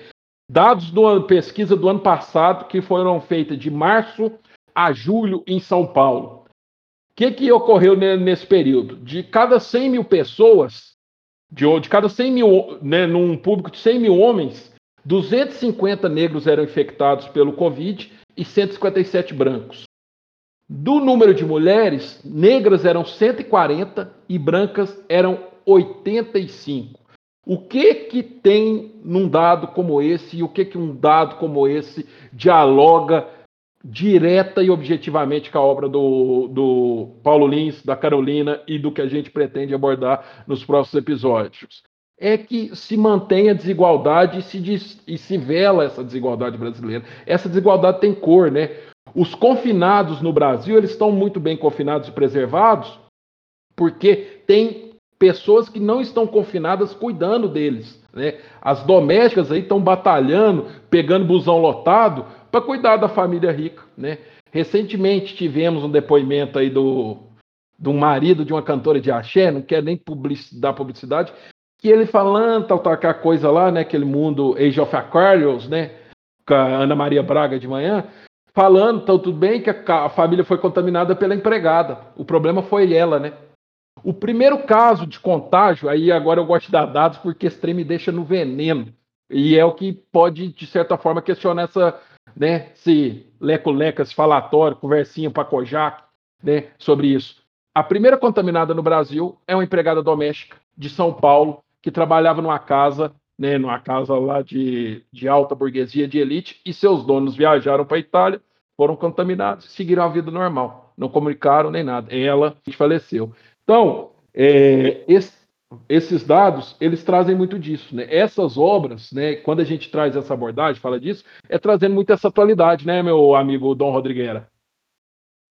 Dados da pesquisa do ano passado que foram feitas de março a julho em São Paulo. O que, que ocorreu nesse período? De cada 100 mil pessoas, de, de cada 100 mil, né, num público de 100 mil homens, 250 negros eram infectados pelo Covid e 157 brancos. Do número de mulheres, negras eram 140 e brancas eram 85. O que que tem num dado como esse e o que que um dado como esse dialoga direta e objetivamente com a obra do, do Paulo Lins, da Carolina e do que a gente pretende abordar nos próximos episódios? é que se mantém a desigualdade e se, e se vela essa desigualdade brasileira. Essa desigualdade tem cor, né? Os confinados no Brasil, eles estão muito bem confinados e preservados, porque tem pessoas que não estão confinadas cuidando deles. Né? As domésticas aí estão batalhando, pegando busão lotado para cuidar da família rica. Né? Recentemente tivemos um depoimento aí do, do marido de uma cantora de axé, não quer nem public, dar publicidade, que ele falando, tal, tal, aquela coisa lá, né? Aquele mundo Age of Aquarius, né? Com a Ana Maria Braga de manhã, falando, então tudo bem que a, a família foi contaminada pela empregada. O problema foi ela, né? O primeiro caso de contágio, aí agora eu gosto de dar dados porque esse trem me deixa no veneno. E é o que pode, de certa forma, questionar essa, né, se leco-leca, esse falatório, conversinha para Kojak, né, sobre isso. A primeira contaminada no Brasil é uma empregada doméstica de São Paulo, que trabalhava numa casa, né, numa casa lá de, de alta burguesia, de elite, e seus donos viajaram para a Itália, foram contaminados e seguiram a vida normal. Não comunicaram nem nada. Ela faleceu. Então, é, esse, esses dados, eles trazem muito disso. Né? Essas obras, né, quando a gente traz essa abordagem, fala disso, é trazendo muito essa atualidade, né, meu amigo Dom Rodrigueira?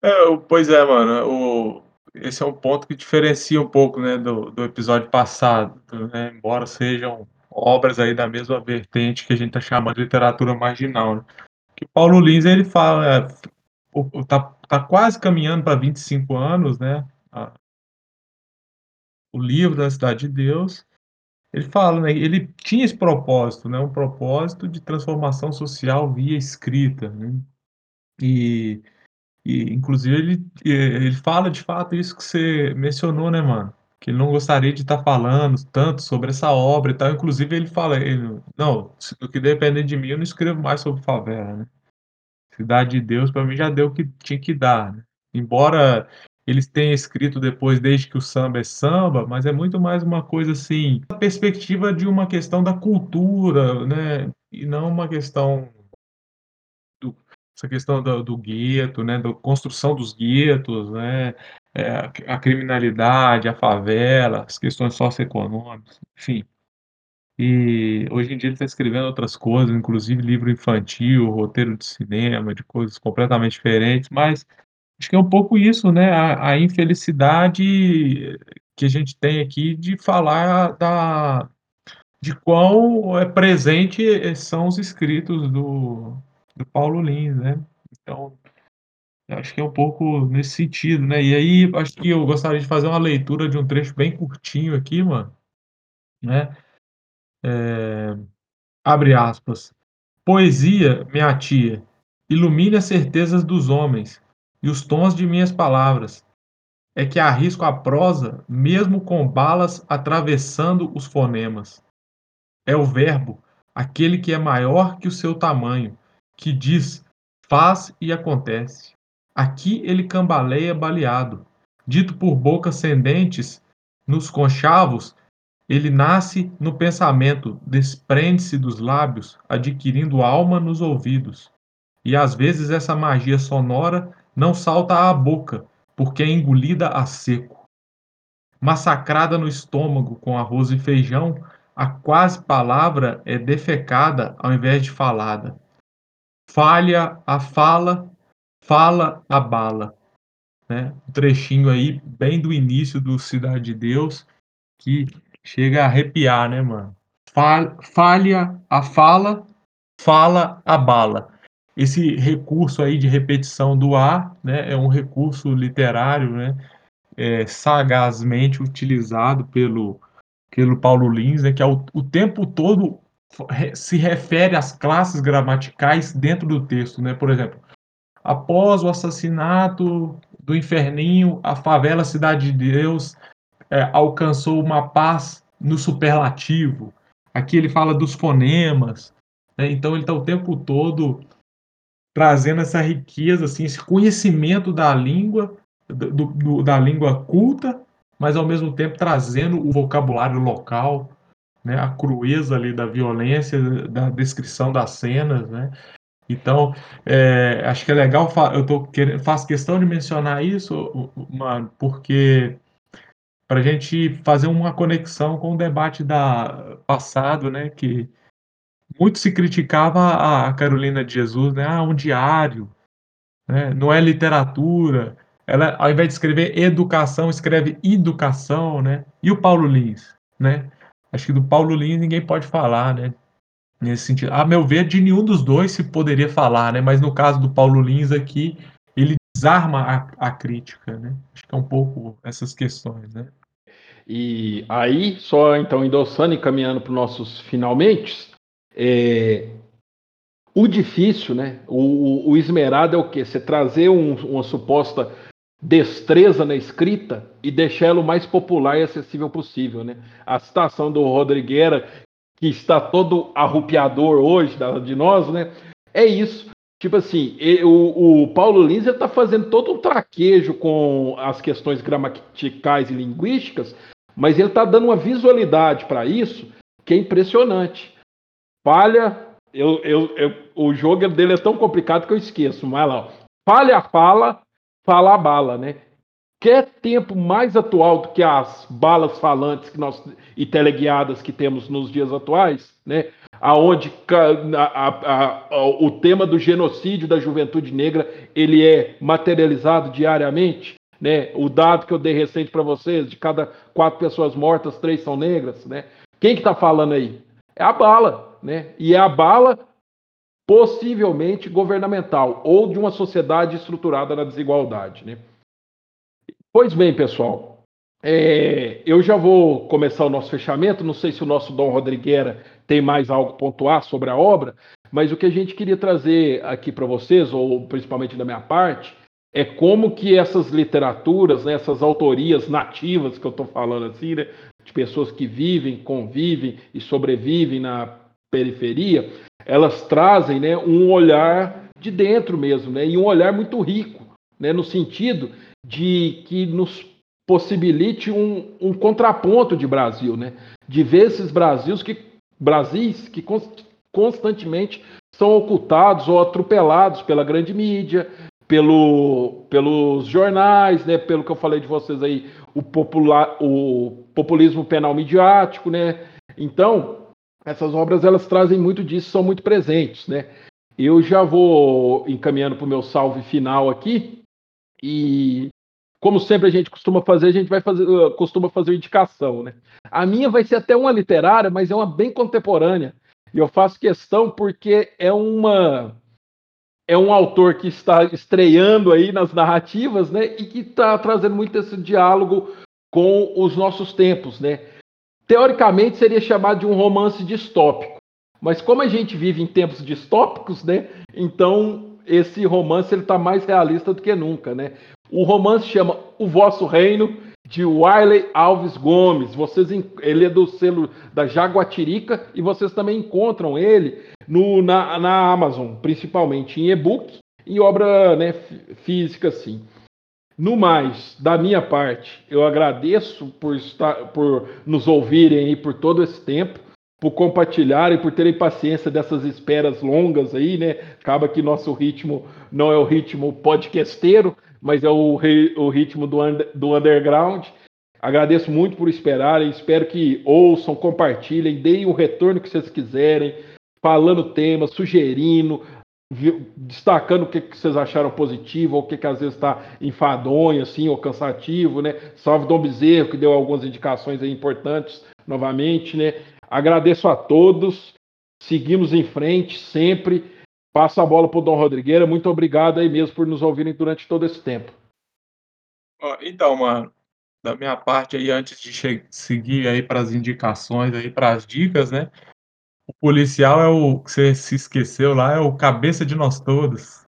É, pois é, mano. O, esse é um ponto que diferencia um pouco, né, do, do episódio passado, né, embora sejam obras aí da mesma vertente que a gente está chamando de literatura marginal, né? Que Paulo Lins, ele fala, é, tá, tá quase caminhando para 25 anos, né, o livro da Cidade de Deus, ele fala, né, ele tinha esse propósito, né, um propósito de transformação social via escrita, né, e e, inclusive, ele, ele fala de fato isso que você mencionou, né, mano? Que ele não gostaria de estar tá falando tanto sobre essa obra e tal. Inclusive, ele fala, ele, não, do que depender de mim, eu não escrevo mais sobre favela, né? Cidade de Deus, para mim, já deu o que tinha que dar, né? Embora eles tenham escrito depois, desde que o samba é samba, mas é muito mais uma coisa assim, a perspectiva de uma questão da cultura, né? E não uma questão essa questão do, do gueto, né, da construção dos guetos, né, é, a criminalidade, a favela, as questões socioeconômicas, enfim. E hoje em dia ele está escrevendo outras coisas, inclusive livro infantil, roteiro de cinema, de coisas completamente diferentes, mas acho que é um pouco isso, né, a, a infelicidade que a gente tem aqui de falar da de quão é presente são os escritos do, do Paulo Lins, né? Então, acho que é um pouco nesse sentido, né? E aí, acho que eu gostaria de fazer uma leitura de um trecho bem curtinho aqui, mano, né? É... Abre aspas. Poesia, minha tia, ilumine as certezas dos homens e os tons de minhas palavras. É que arrisco a prosa, mesmo com balas atravessando os fonemas. É o verbo, aquele que é maior que o seu tamanho, que diz, faz e acontece. Aqui ele cambaleia baleado. Dito por bocas cendentes, nos conchavos, ele nasce no pensamento, desprende-se dos lábios, adquirindo alma nos ouvidos. E às vezes essa magia sonora não salta à boca, porque é engolida a seco. Massacrada no estômago com arroz e feijão, a quase palavra é defecada ao invés de falada falha a fala, fala a bala. Né? Um trechinho aí, bem do início do Cidade de Deus, que chega a arrepiar, né, mano? Falha a fala, fala a bala. Esse recurso aí de repetição do A, né, é um recurso literário, né, é, sagazmente utilizado pelo, pelo Paulo Lins, né, que é o, o tempo todo se refere às classes gramaticais dentro do texto, né? Por exemplo, após o assassinato do inferninho, a favela Cidade de Deus é, alcançou uma paz no superlativo. Aqui ele fala dos fonemas, né? então ele está o tempo todo trazendo essa riqueza, assim, esse conhecimento da língua, do, do, da língua culta, mas ao mesmo tempo trazendo o vocabulário local, né, a crueza ali da violência, da descrição das cenas, né? Então, é, acho que é legal, eu tô querendo, faço questão de mencionar isso, mano, porque para a gente fazer uma conexão com o debate da passado, né, que muito se criticava a Carolina de Jesus, né, ah, um diário, né, não é literatura, ela ao invés de escrever educação, escreve educação, né, e o Paulo Lins, né, acho que do Paulo Lins ninguém pode falar, né, nesse sentido, a meu ver, de nenhum dos dois se poderia falar, né, mas no caso do Paulo Lins aqui, ele desarma a, a crítica, né, acho que é um pouco essas questões, né. E aí, só então endossando e caminhando para os nossos finalmente, é, o difícil, né? O, o esmerado é o quê? Você trazer um, uma suposta destreza na escrita e deixá-lo mais popular e acessível possível, né? A citação do Rodrigueira, que está todo arrupiador hoje de nós, né? É isso. Tipo assim, o, o Paulo Lins está fazendo todo um traquejo com as questões gramaticais e linguísticas mas ele está dando uma visualidade para isso que é impressionante. Falha, eu, eu, eu, o jogo dele é tão complicado que eu esqueço, mas lá, ó, falha fala, fala a bala, né? Quer tempo mais atual do que as balas falantes que nós, e teleguiadas que temos nos dias atuais, né? Aonde a, a, a, o tema do genocídio da juventude negra ele é materializado diariamente, né? O dado que eu dei recente para vocês, de cada quatro pessoas mortas, três são negras, né? Quem que está falando aí? É a bala, né? E é a bala possivelmente governamental ou de uma sociedade estruturada na desigualdade, né? Pois bem, pessoal, é, eu já vou começar o nosso fechamento. Não sei se o nosso Dom Rodrigueira tem mais algo a pontuar sobre a obra, mas o que a gente queria trazer aqui para vocês, ou principalmente da minha parte, é como que essas literaturas, né, essas autorias nativas que eu estou falando assim, né, de pessoas que vivem, convivem e sobrevivem na periferia, elas trazem né, um olhar de dentro mesmo, né, e um olhar muito rico, né, no sentido de que nos possibilite um, um contraponto de Brasil, né, de ver esses Brasils que, Brasis que constantemente são ocultados ou atropelados pela grande mídia, pelo, pelos jornais, né, pelo que eu falei de vocês aí, o, popular, o populismo penal midiático, né? Então, essas obras elas trazem muito disso, são muito presentes, né? Eu já vou encaminhando para o meu salve final aqui e como sempre a gente costuma fazer, a gente vai fazer, costuma fazer indicação, né? A minha vai ser até uma literária, mas é uma bem contemporânea. E eu faço questão porque é uma é um autor que está estreando aí nas narrativas, né? E que está trazendo muito esse diálogo com os nossos tempos, né? Teoricamente seria chamado de um romance distópico, mas como a gente vive em tempos distópicos, né? Então esse romance ele está mais realista do que nunca, né? O romance chama O Vosso Reino de Wiley Alves Gomes. Vocês, ele é do selo da Jaguatirica e vocês também encontram ele no, na, na Amazon, principalmente em e-book e obra né, física, assim. No mais, da minha parte, eu agradeço por, estar, por nos ouvirem aí por todo esse tempo, por compartilharem, por terem paciência dessas esperas longas aí, né? Acaba que nosso ritmo não é o ritmo podcasteiro, mas é o, o ritmo do, under, do underground. Agradeço muito por esperarem, espero que ouçam, compartilhem, deem o retorno que vocês quiserem, falando temas, sugerindo, destacando o que, que vocês acharam positivo, ou o que, que às vezes está enfadonho, assim, ou cansativo, né? Salve Dom Bezerro, que deu algumas indicações importantes novamente, né? Agradeço a todos, seguimos em frente sempre. Passa a bola para o Dom Rodrigueira. Muito obrigado aí mesmo por nos ouvirem durante todo esse tempo. Então, mano, da minha parte aí, antes de seguir aí para as indicações, aí para as dicas, né? O policial é o que você se esqueceu lá, é o cabeça de nós todos.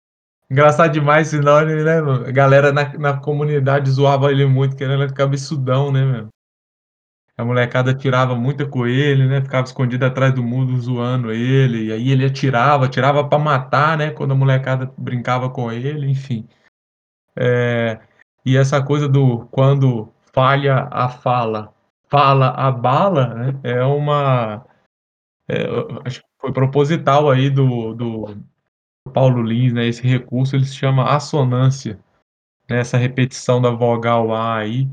Engraçado demais, senão ele, né, a galera na, na comunidade zoava ele muito, querendo ele cabeçudão, né, meu? A molecada tirava muita com ele, né? Ficava escondido atrás do muro zoando ele, e aí ele atirava, atirava para matar, né? Quando a molecada brincava com ele, enfim. É, e essa coisa do quando falha a fala, fala a bala, né? É uma. É, acho que foi proposital aí do, do Paulo Lins, né? Esse recurso ele se chama assonância, né? essa repetição da vogal A aí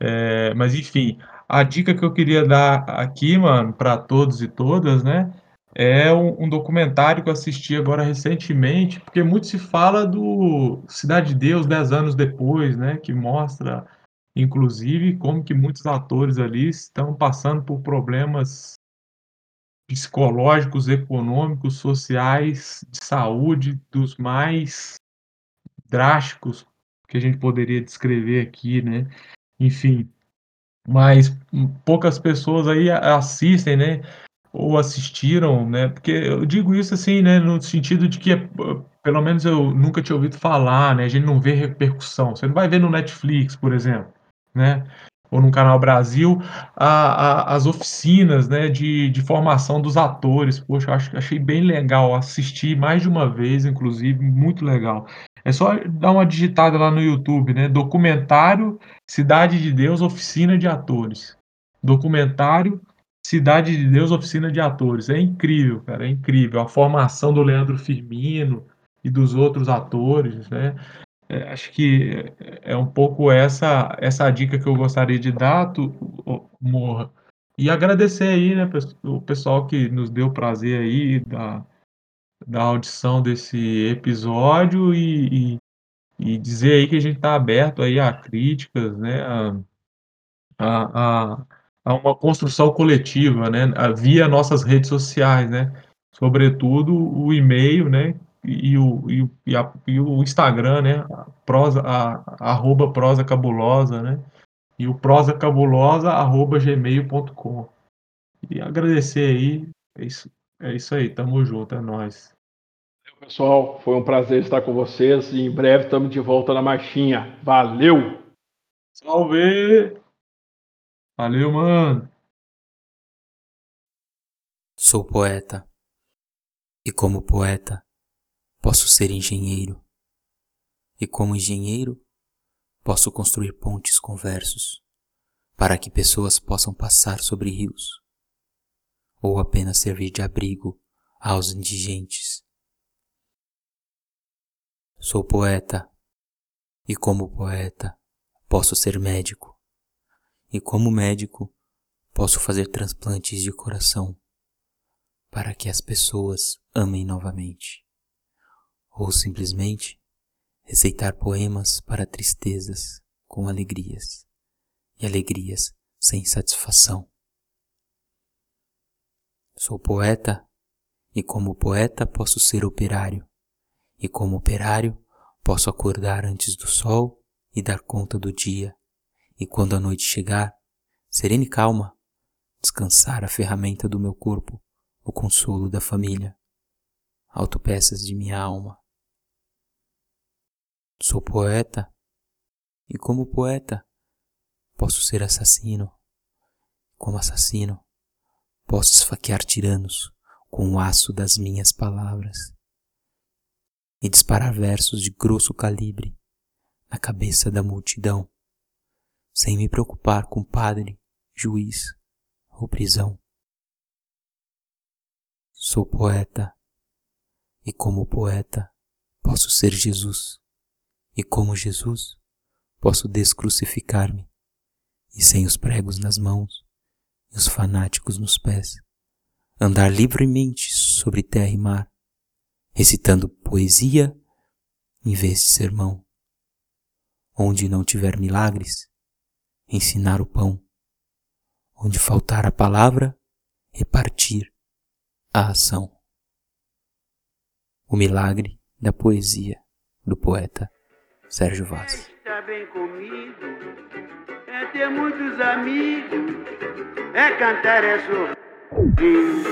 É, mas enfim, a dica que eu queria dar aqui, mano, para todos e todas, né? É um, um, documentário que eu assisti agora recentemente, porque muito se fala do Cidade de Deus 10 anos depois, né? Que mostra, inclusive, como que muitos atores ali estão passando por problemas psicológicos, econômicos, sociais, de saúde, dos mais drásticos que a gente poderia descrever aqui, né? Enfim, mas poucas pessoas aí assistem, né? Ou assistiram, né? Porque eu digo isso assim, né? No sentido de que, pelo menos eu nunca tinha ouvido falar, né? A gente não vê repercussão. Você não vai ver no Netflix, por exemplo, né? Ou no Canal Brasil, a, a, as oficinas né, de, de formação dos atores. Poxa, acho, achei bem legal, assisti mais de uma vez, inclusive, muito legal. É só dar uma digitada lá no YouTube, né? Documentário Cidade de Deus, Oficina de Atores. Documentário Cidade de Deus, Oficina de Atores. É incrível, cara, é incrível. A formação do Leandro Firmino e dos outros atores, né? É, acho que é um pouco essa essa dica que eu gostaria de dar, tu, Morra. E agradecer aí, né, o pessoal que nos deu prazer aí da, da audição desse episódio e, e, e dizer aí que a gente está aberto aí a críticas, né, a, a, a, uma construção coletiva, né, via nossas redes sociais, né, sobretudo o e-mail, né, e o, e, e, a, e o Instagram, né? Prosa, a, arroba prosa cabulosa, né? E o prosa cabulosa, arroba gmail.com. E agradecer aí. É isso, é isso aí, tamo junto, é nóis. Pessoal, foi um prazer estar com vocês e em breve estamos de volta na marchinha. Valeu! Salve! Valeu, mano! Sou poeta. E como poeta, Posso ser engenheiro. E como engenheiro, posso construir pontes com versos, para que pessoas possam passar sobre rios, ou apenas servir de abrigo aos indigentes. Sou poeta, e como poeta, posso ser médico, e como médico, posso fazer transplantes de coração, para que as pessoas amem novamente ou simplesmente receitar poemas para tristezas com alegrias e alegrias sem satisfação. Sou poeta e como poeta posso ser operário, e como operário posso acordar antes do sol e dar conta do dia, e quando a noite chegar, serena e calma, descansar a ferramenta do meu corpo, o consolo da família, autopeças de minha alma. Sou poeta e, como poeta, posso ser assassino. Como assassino, posso esfaquear tiranos com o aço das minhas palavras e disparar versos de grosso calibre na cabeça da multidão, sem me preocupar com padre, juiz ou prisão. Sou poeta e, como poeta, posso ser Jesus e como Jesus, posso descrucificar-me, e sem os pregos nas mãos e os fanáticos nos pés, andar livremente sobre terra e mar, recitando poesia em vez de sermão. Onde não tiver milagres, ensinar o pão. Onde faltar a palavra, repartir a ação. O milagre da poesia do poeta Sérgio Vaz. Está bem comigo, é ter muitos amigos, é cantar, é sorrir.